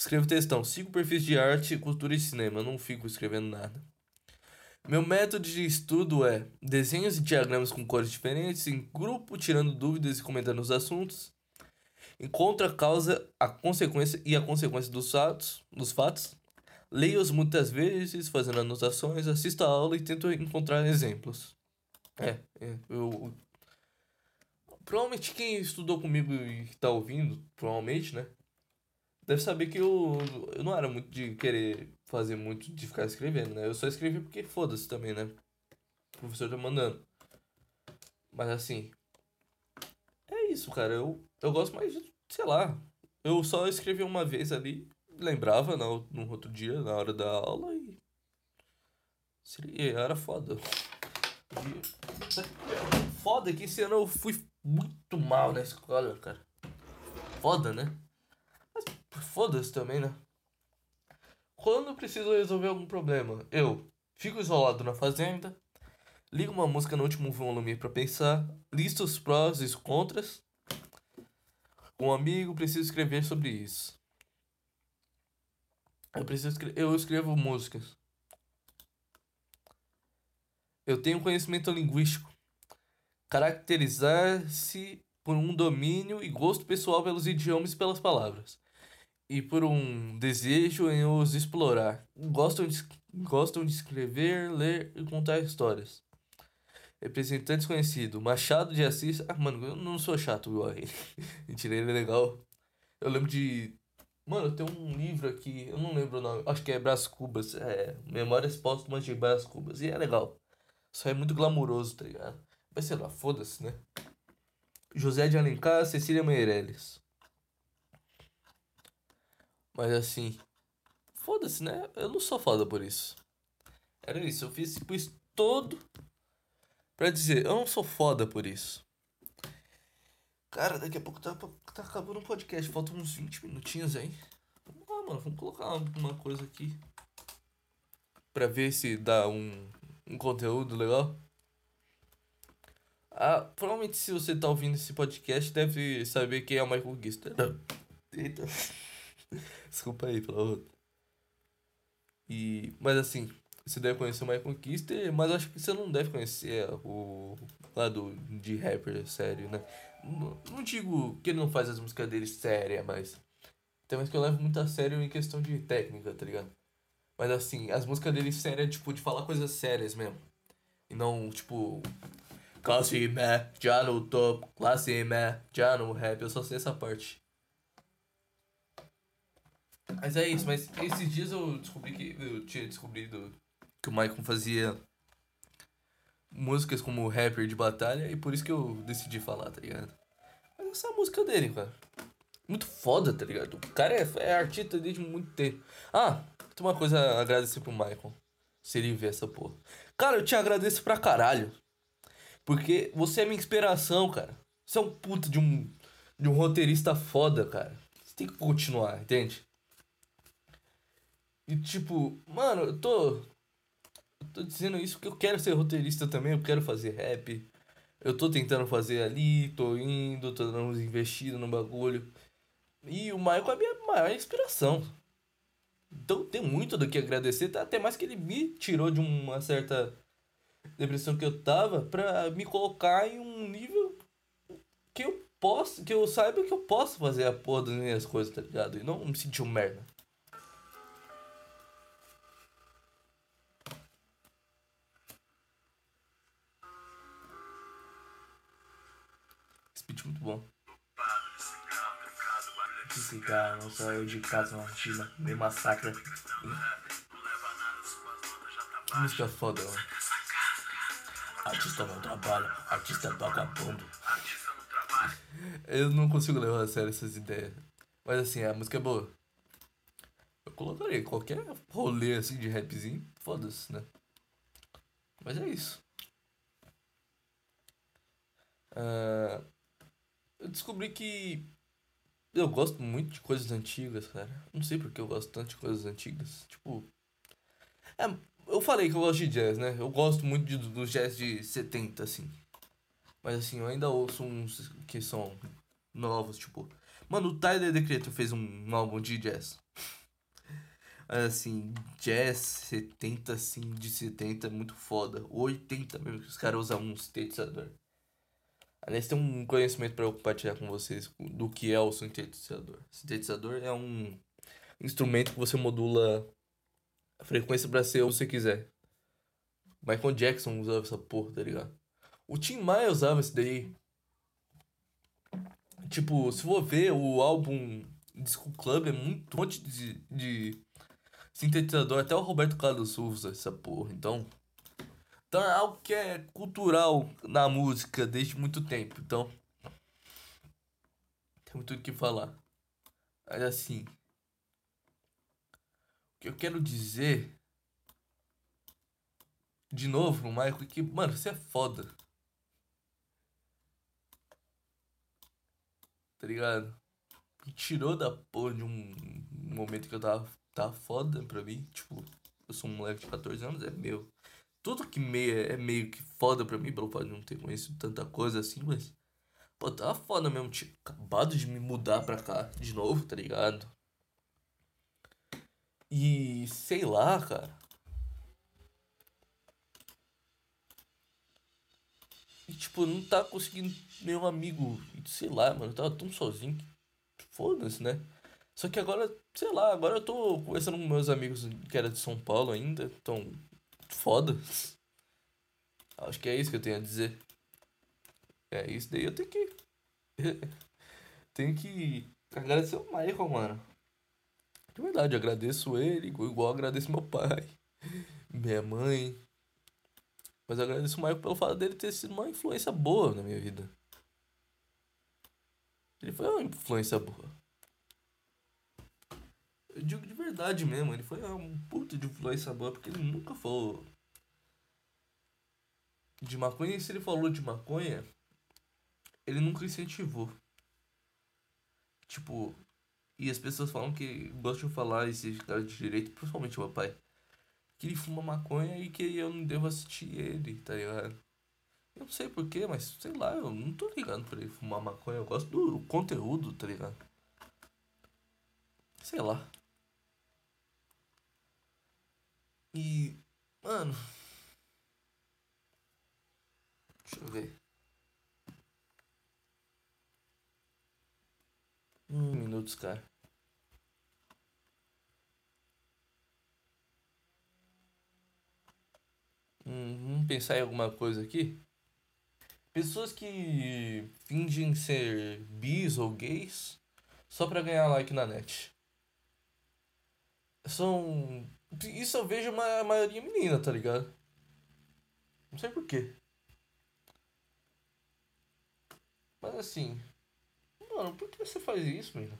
Escrevo textão, sigo perfis de arte, cultura e cinema, não fico escrevendo nada. Meu método de estudo é desenhos e diagramas com cores diferentes, em grupo, tirando dúvidas e comentando os assuntos. Encontro a causa, a consequência e a consequência dos fatos, dos fatos Leio-os muitas vezes, fazendo anotações, assisto a aula e tento encontrar exemplos. É, é eu. Provavelmente quem estudou comigo e está ouvindo, provavelmente, né? Deve saber que eu, eu não era muito de querer fazer muito de ficar escrevendo, né? Eu só escrevi porque foda-se também, né? O professor tá mandando. Mas assim. É isso, cara. Eu, eu gosto mais de, sei lá. Eu só escrevi uma vez ali lembrava no, no outro dia, na hora da aula, e. Seria, era foda. Foda que esse ano eu fui muito mal na escola, cara. Foda, né? Foda-se também, né? Quando preciso resolver algum problema, eu fico isolado na fazenda, ligo uma música no último volume para pensar, listo os prós e os contras. Um amigo, preciso escrever sobre isso. Eu preciso eu escrevo músicas. Eu tenho conhecimento linguístico. Caracterizar-se por um domínio e gosto pessoal pelos idiomas e pelas palavras. E por um desejo em os explorar. Gostam de, gostam de escrever, ler e contar histórias. Representante conhecido. Machado de Assis. Ah, mano, eu não sou chato igual a ele. Mentira, ele é legal. Eu lembro de Mano, tem um livro aqui, eu não lembro o nome, acho que é Brás Cubas, é Memórias Póstumas de Brás Cubas, e é legal. Só é muito glamuroso, tá ligado? Mas sei lá, foda-se, né? José de Alencar, Cecília Meirelles. Mas assim, foda-se, né? Eu não sou foda por isso. Era isso, eu fiz isso todo pra dizer, eu não sou foda por isso. Cara, daqui a pouco tá, tá acabando o podcast. Faltam uns 20 minutinhos aí. Vamos lá, mano. Vamos colocar uma coisa aqui. Pra ver se dá um, um conteúdo legal. Ah, provavelmente se você tá ouvindo esse podcast, deve saber quem é o Michael Gister. Eita. Desculpa aí pela outra. E, mas assim, você deve conhecer o Michael Kister, mas acho que você não deve conhecer o lado de rapper sério, né? Não, não digo que ele não faz as músicas dele séria, mas tem mais que eu levo muito a sério em questão de técnica, tá ligado? Mas assim, as músicas dele sérias, tipo, de falar coisas sérias mesmo. E não, tipo, classe mé, já no top, classe mé, já no rap, eu só sei essa parte. Mas é isso, mas esses dias eu descobri que. Eu tinha descobrido que o Michael fazia músicas como rapper de batalha e por isso que eu decidi falar, tá ligado? Mas essa é a música dele, cara. Muito foda, tá ligado? O cara é, é artista desde muito tempo. Ah, tem uma coisa a agradecer pro Michael. Se ele ver essa porra. Cara, eu te agradeço pra caralho. Porque você é minha inspiração, cara. Você é um puta de um, de um roteirista foda, cara. Você tem que continuar, entende? E tipo, mano, eu tô. Eu tô dizendo isso porque eu quero ser roteirista também, eu quero fazer rap. Eu tô tentando fazer ali, tô indo, tô dando uns investidos no bagulho. E o Michael é a minha maior inspiração. Então tem muito do que agradecer, até mais que ele me tirou de uma certa depressão que eu tava pra me colocar em um nível que eu posso, que eu saiba que eu posso fazer a porra das minhas coisas, tá ligado? E não me sentir um merda. Beat muito bom. De cigarro, não saiu de casa, uma rotina, me massacra. Que música foda, mano. Artista não trabalha, artista é vagabundo. Eu não consigo levar a sério essas ideias. Mas assim, a música é boa. Eu colocaria qualquer rolê assim de rapzinho, foda-se, né? Mas é isso. Uh, eu descobri que eu gosto muito de coisas antigas, cara. Não sei porque eu gosto tanto de coisas antigas. Tipo. É, eu falei que eu gosto de jazz, né? Eu gosto muito de, do jazz de 70, assim. Mas assim, eu ainda ouço uns que são novos, tipo. Mano, o Tyler Decreto fez um, um álbum de jazz. Mas assim, jazz 70, assim, de 70 é muito foda. 80 mesmo, que os caras usam um sintetizador. Aliás, tem um conhecimento para eu compartilhar com vocês do que é o sintetizador. Sintetizador é um instrumento que você modula a frequência para ser o que você quiser. Michael Jackson usava essa porra, tá ligado? O Tim Maia usava isso daí. Tipo, se for ver o álbum Disco Club é muito um monte de, de sintetizador. Até o Roberto Carlos usa essa porra. Então, então é algo que é cultural na música desde muito tempo. Então. Tem muito o que falar. Mas assim. O que eu quero dizer. De novo Michael que, mano, você é foda. Tá ligado? Me tirou da porra de um momento que eu tava, tava foda pra mim. Tipo, eu sou um moleque de 14 anos, é meu tudo que meio, é meio que foda pra mim, pelo fato de não ter conhecido tanta coisa assim, mas. Pô, tava foda mesmo, tinha acabado de me mudar pra cá de novo, tá ligado? E sei lá, cara. E tipo, não tá conseguindo nenhum amigo. Sei lá, mano, eu tava tão sozinho. Foda-se, né? Só que agora, sei lá, agora eu tô conversando com meus amigos que era de São Paulo ainda, então foda. Acho que é isso que eu tenho a dizer. É isso daí eu tenho que. tenho que agradecer o Michael, mano. De verdade, agradeço ele, igual agradeço meu pai, minha mãe. Mas agradeço o Michael pelo fato dele ter sido uma influência boa na minha vida. Ele foi uma influência boa. Eu digo de verdade mesmo, ele foi um puto de influência boa, porque ele nunca falou de maconha, e se ele falou de maconha, ele nunca incentivou. Tipo, e as pessoas falam que gostam de falar esse cara de direito, principalmente o meu pai, que ele fuma maconha e que eu não devo assistir ele, tá ligado? Eu não sei porquê, mas sei lá, eu não tô ligando pra ele fumar maconha, eu gosto do conteúdo, tá ligado? Sei lá. E. Mano. Deixa eu ver. Um minutos, cara. Hum, vamos pensar em alguma coisa aqui. Pessoas que fingem ser bis ou gays só pra ganhar like na net. São. Isso eu vejo uma maioria menina, tá ligado? Não sei porquê. Mas assim. Mano, por que você faz isso, menino?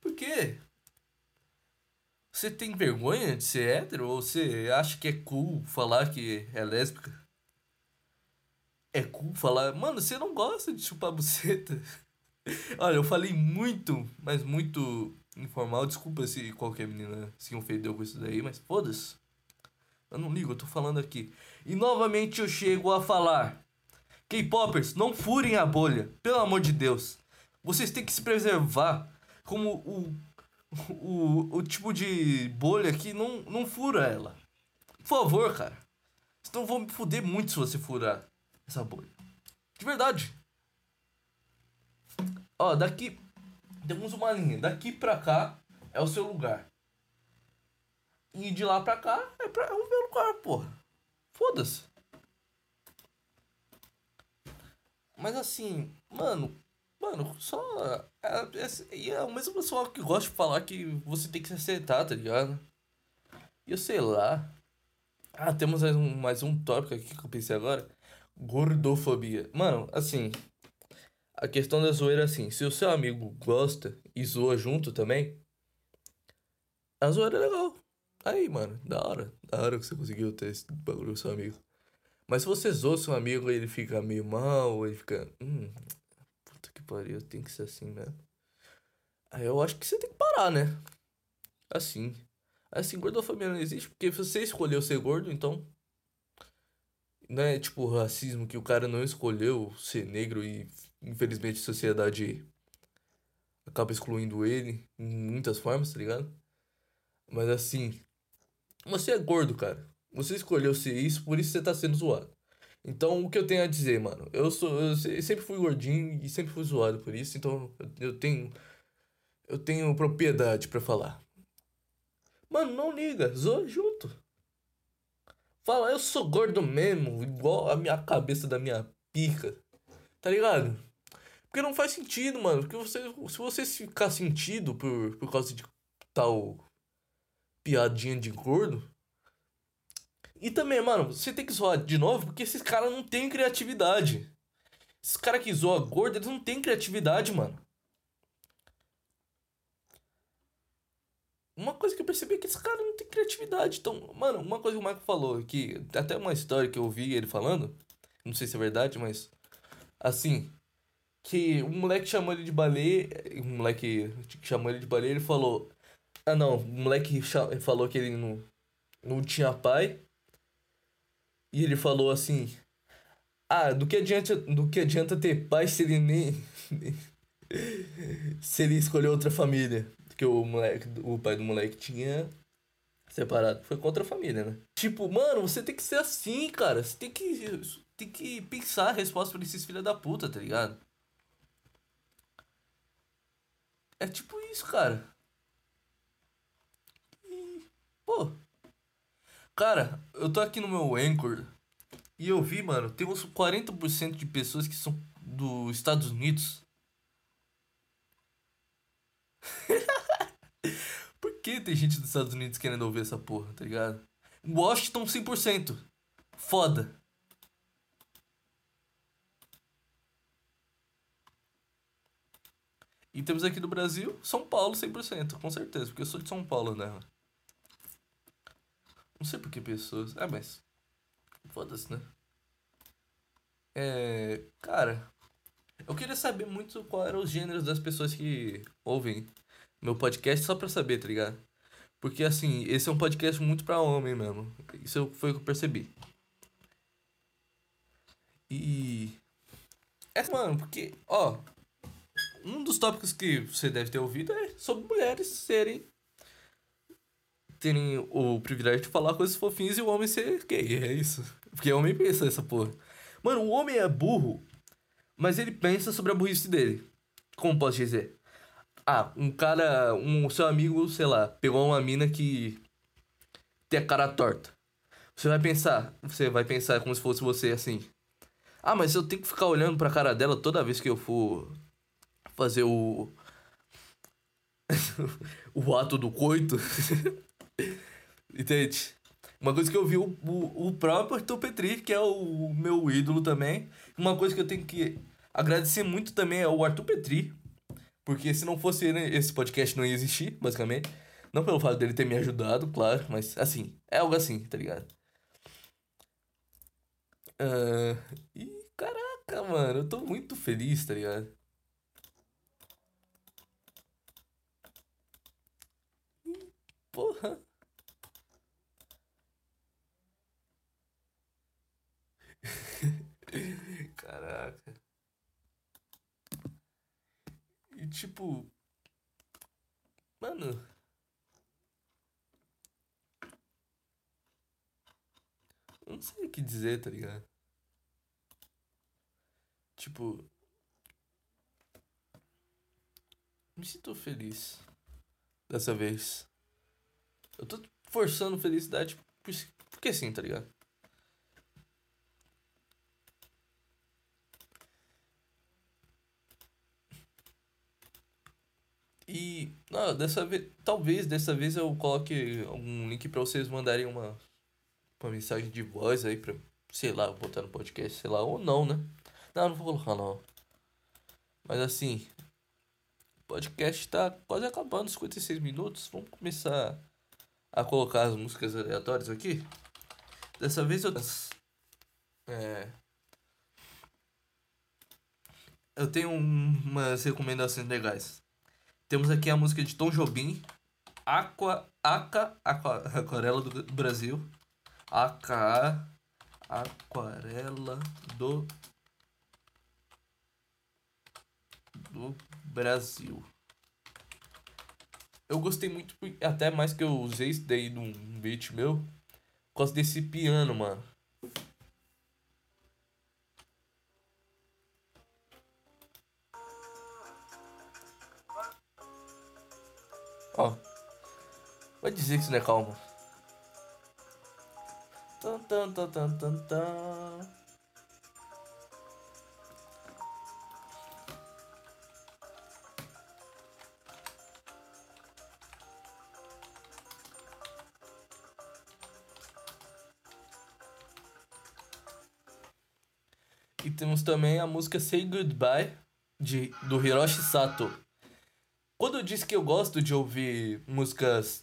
Por quê? Você tem vergonha de ser hétero? Ou você acha que é cool falar que é lésbica? É cool falar. Mano, você não gosta de chupar buceta? Olha, eu falei muito, mas muito informal. Desculpa se qualquer menina se ofendeu com isso daí, mas foda-se. Eu não ligo, eu tô falando aqui. E novamente eu chego a falar. K-popers, não furem a bolha. Pelo amor de Deus. Vocês têm que se preservar como o, o, o tipo de bolha que não, não fura ela. Por favor, cara. Senão eu vou me fuder muito se você furar essa bolha. De verdade. Ó, daqui. Temos uma linha. Daqui pra cá é o seu lugar. E de lá pra cá é, pra, é o meu lugar, porra. Foda-se. Mas assim, mano. Mano, só. É, é, é o mesmo pessoal que gosta de falar que você tem que se acertar, tá ligado? E eu sei lá. Ah, temos mais um, mais um tópico aqui que eu pensei agora. Gordofobia. Mano, assim. A questão da zoeira é assim: se o seu amigo gosta e zoa junto também, a zoeira é legal. Aí, mano, da hora. Da hora que você conseguiu ter esse bagulho com seu amigo. Mas se você zoa seu amigo e ele fica meio mal, ele fica. Hum, puta que pariu, tem que ser assim mesmo. Aí eu acho que você tem que parar, né? Assim. Assim, gordofobia não existe porque você escolheu ser gordo, então não é tipo racismo que o cara não escolheu ser negro e infelizmente a sociedade acaba excluindo ele em muitas formas, tá ligado? Mas assim, você é gordo, cara. Você escolheu ser isso, por isso você tá sendo zoado. Então, o que eu tenho a dizer, mano? Eu sou eu sempre fui gordinho e sempre fui zoado por isso, então eu tenho eu tenho propriedade para falar. Mano, não liga, zoa junto. Fala, eu sou gordo mesmo, igual a minha cabeça da minha pica. Tá ligado? Porque não faz sentido, mano. Porque você, se você ficar sentido por, por causa de tal piadinha de gordo. E também, mano, você tem que zoar de novo porque esses caras não têm criatividade. Esses caras que zoam gordo, eles não têm criatividade, mano. Uma coisa que eu percebi é que esse cara não tem criatividade. Então, mano, uma coisa que o Marco falou, que até uma história que eu ouvi ele falando, não sei se é verdade, mas assim, que um moleque chamou ele de baleia, um moleque que chamou ele de baleia, ele falou: "Ah, não, o moleque falou que ele não não tinha pai". E ele falou assim: "Ah, do que adianta, do que adianta ter pai se ele nem se ele escolheu outra família?" que o moleque, o pai do moleque tinha separado. Foi contra a família, né? Tipo, mano, você tem que ser assim, cara. Você tem que, tem que pensar a resposta pra esses filha da puta, tá ligado? É tipo isso, cara. Pô. Cara, eu tô aqui no meu Anchor e eu vi, mano, tem uns 40% de pessoas que são dos Estados Unidos. Por que tem gente dos Estados Unidos querendo ouvir essa porra, tá ligado? Washington 100%. Foda. E temos aqui no Brasil, São Paulo 100%, com certeza, porque eu sou de São Paulo, né? Não sei por que pessoas. Ah, mas. Foda-se, né? É. Cara. Eu queria saber muito qual eram os gêneros das pessoas que ouvem meu podcast só pra saber, tá ligado? Porque assim, esse é um podcast muito pra homem mesmo. Isso foi o que eu percebi. E. É, mano, porque, ó. Um dos tópicos que você deve ter ouvido é sobre mulheres serem terem o privilégio de falar coisas fofinhas e o homem ser gay. É isso. Porque o homem pensa essa porra. Mano, o homem é burro, mas ele pensa sobre a burrice dele. Como posso dizer? Ah, um cara, um seu amigo, sei lá, pegou uma mina que tem a cara torta. Você vai pensar, você vai pensar como se fosse você assim. Ah, mas eu tenho que ficar olhando pra cara dela toda vez que eu for fazer o o ato do coito. Entende? Uma coisa que eu vi o, o, o próprio Arthur Petri, que é o meu ídolo também. Uma coisa que eu tenho que agradecer muito também é o Arthur Petri. Porque se não fosse ele, esse podcast não ia existir, basicamente. Não pelo fato dele ter me ajudado, claro, mas assim, é algo assim, tá ligado? Uh, e caraca, mano, eu tô muito feliz, tá ligado? Porra. Caraca. E tipo. Mano. Eu não sei o que dizer, tá ligado? Tipo. Me sinto feliz. Dessa vez. Eu tô forçando felicidade porque sim, tá ligado? E, ah, dessa vez, talvez dessa vez eu coloque algum link para vocês mandarem uma, uma mensagem de voz aí pra, sei lá, botar no podcast, sei lá, ou não, né? Não, não vou colocar não. Mas assim, o podcast tá quase acabando, 56 minutos. Vamos começar a colocar as músicas aleatórias aqui. Dessa vez eu. É. Eu tenho umas recomendações legais. Temos aqui a música de Tom Jobim, Aqua, Aca, Aqua, Aquarela do Brasil. AKA, Aquarela do, do Brasil. Eu gostei muito, até mais que eu usei isso daí num beat meu. Por causa desse piano, mano. Ó. Vai dizer que isso não é calmo. Tan, tan, tan, tan, tan, tan. Temos também a música Say Goodbye, de, do Hiroshi Sato. Quando eu disse que eu gosto de ouvir músicas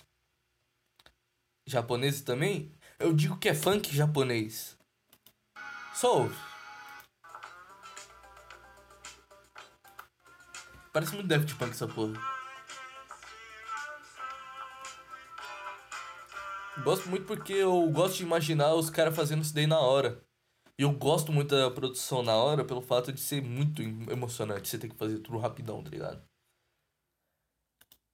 japonesas também, eu digo que é funk japonês. Só ouve. Parece muito Daft Punk essa porra. Gosto muito porque eu gosto de imaginar os caras fazendo isso daí na hora. E eu gosto muito da produção na hora pelo fato de ser muito emocionante. Você tem que fazer tudo rapidão, tá ligado?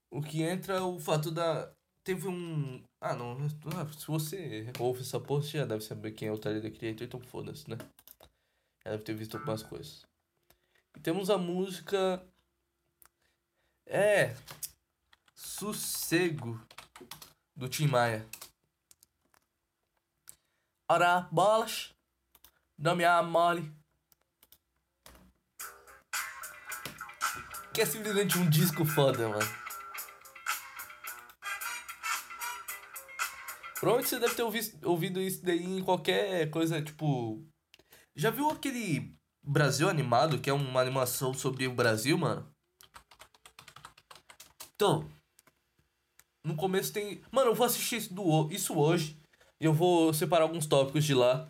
O que entra o fato da. Teve um. Ah, não. Ah, se você ouve essa post, já deve saber quem é o Tyler The Creator, então foda-se, né? Já deve ter visto algumas coisas. E temos a música. É. Sossego. Do Tim Maia. Ora, bolas. Não me amole. Que é simplesmente um disco foda, mano. Provavelmente você deve ter ouvido, ouvido isso daí em qualquer coisa, tipo. Já viu aquele Brasil Animado, que é uma animação sobre o Brasil, mano? Então. No começo tem. Mano, eu vou assistir isso, do, isso hoje. E eu vou separar alguns tópicos de lá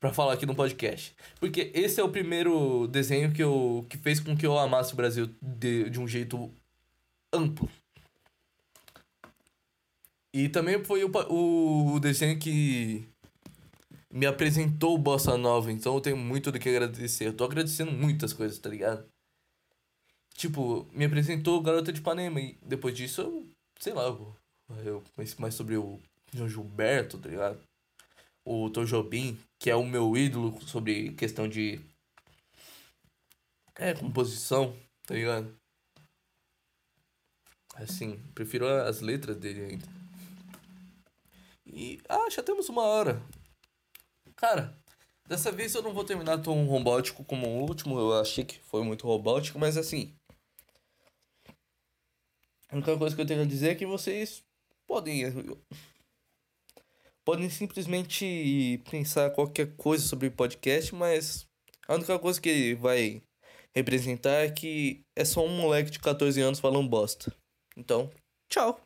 para falar aqui no podcast. Porque esse é o primeiro desenho que, eu, que fez com que eu amasse o Brasil de, de um jeito amplo. E também foi o, o desenho que me apresentou o Bossa Nova, então eu tenho muito do que agradecer. Eu tô agradecendo muitas coisas, tá ligado? Tipo, me apresentou Garota de Ipanema e depois disso eu, sei lá, eu Eu conheci mais sobre o João Gilberto, tá ligado? O Tom Jobim, que é o meu ídolo sobre questão de. É, composição, tá ligado? Assim, prefiro as letras dele ainda. E. Ah, já temos uma hora. Cara, dessa vez eu não vou terminar tão robótico como o último. Eu achei que foi muito robótico, mas assim. A única coisa que eu tenho a dizer é que vocês podem. Podem simplesmente pensar qualquer coisa sobre podcast, mas a única coisa que vai representar é que é só um moleque de 14 anos falando bosta. Então, tchau!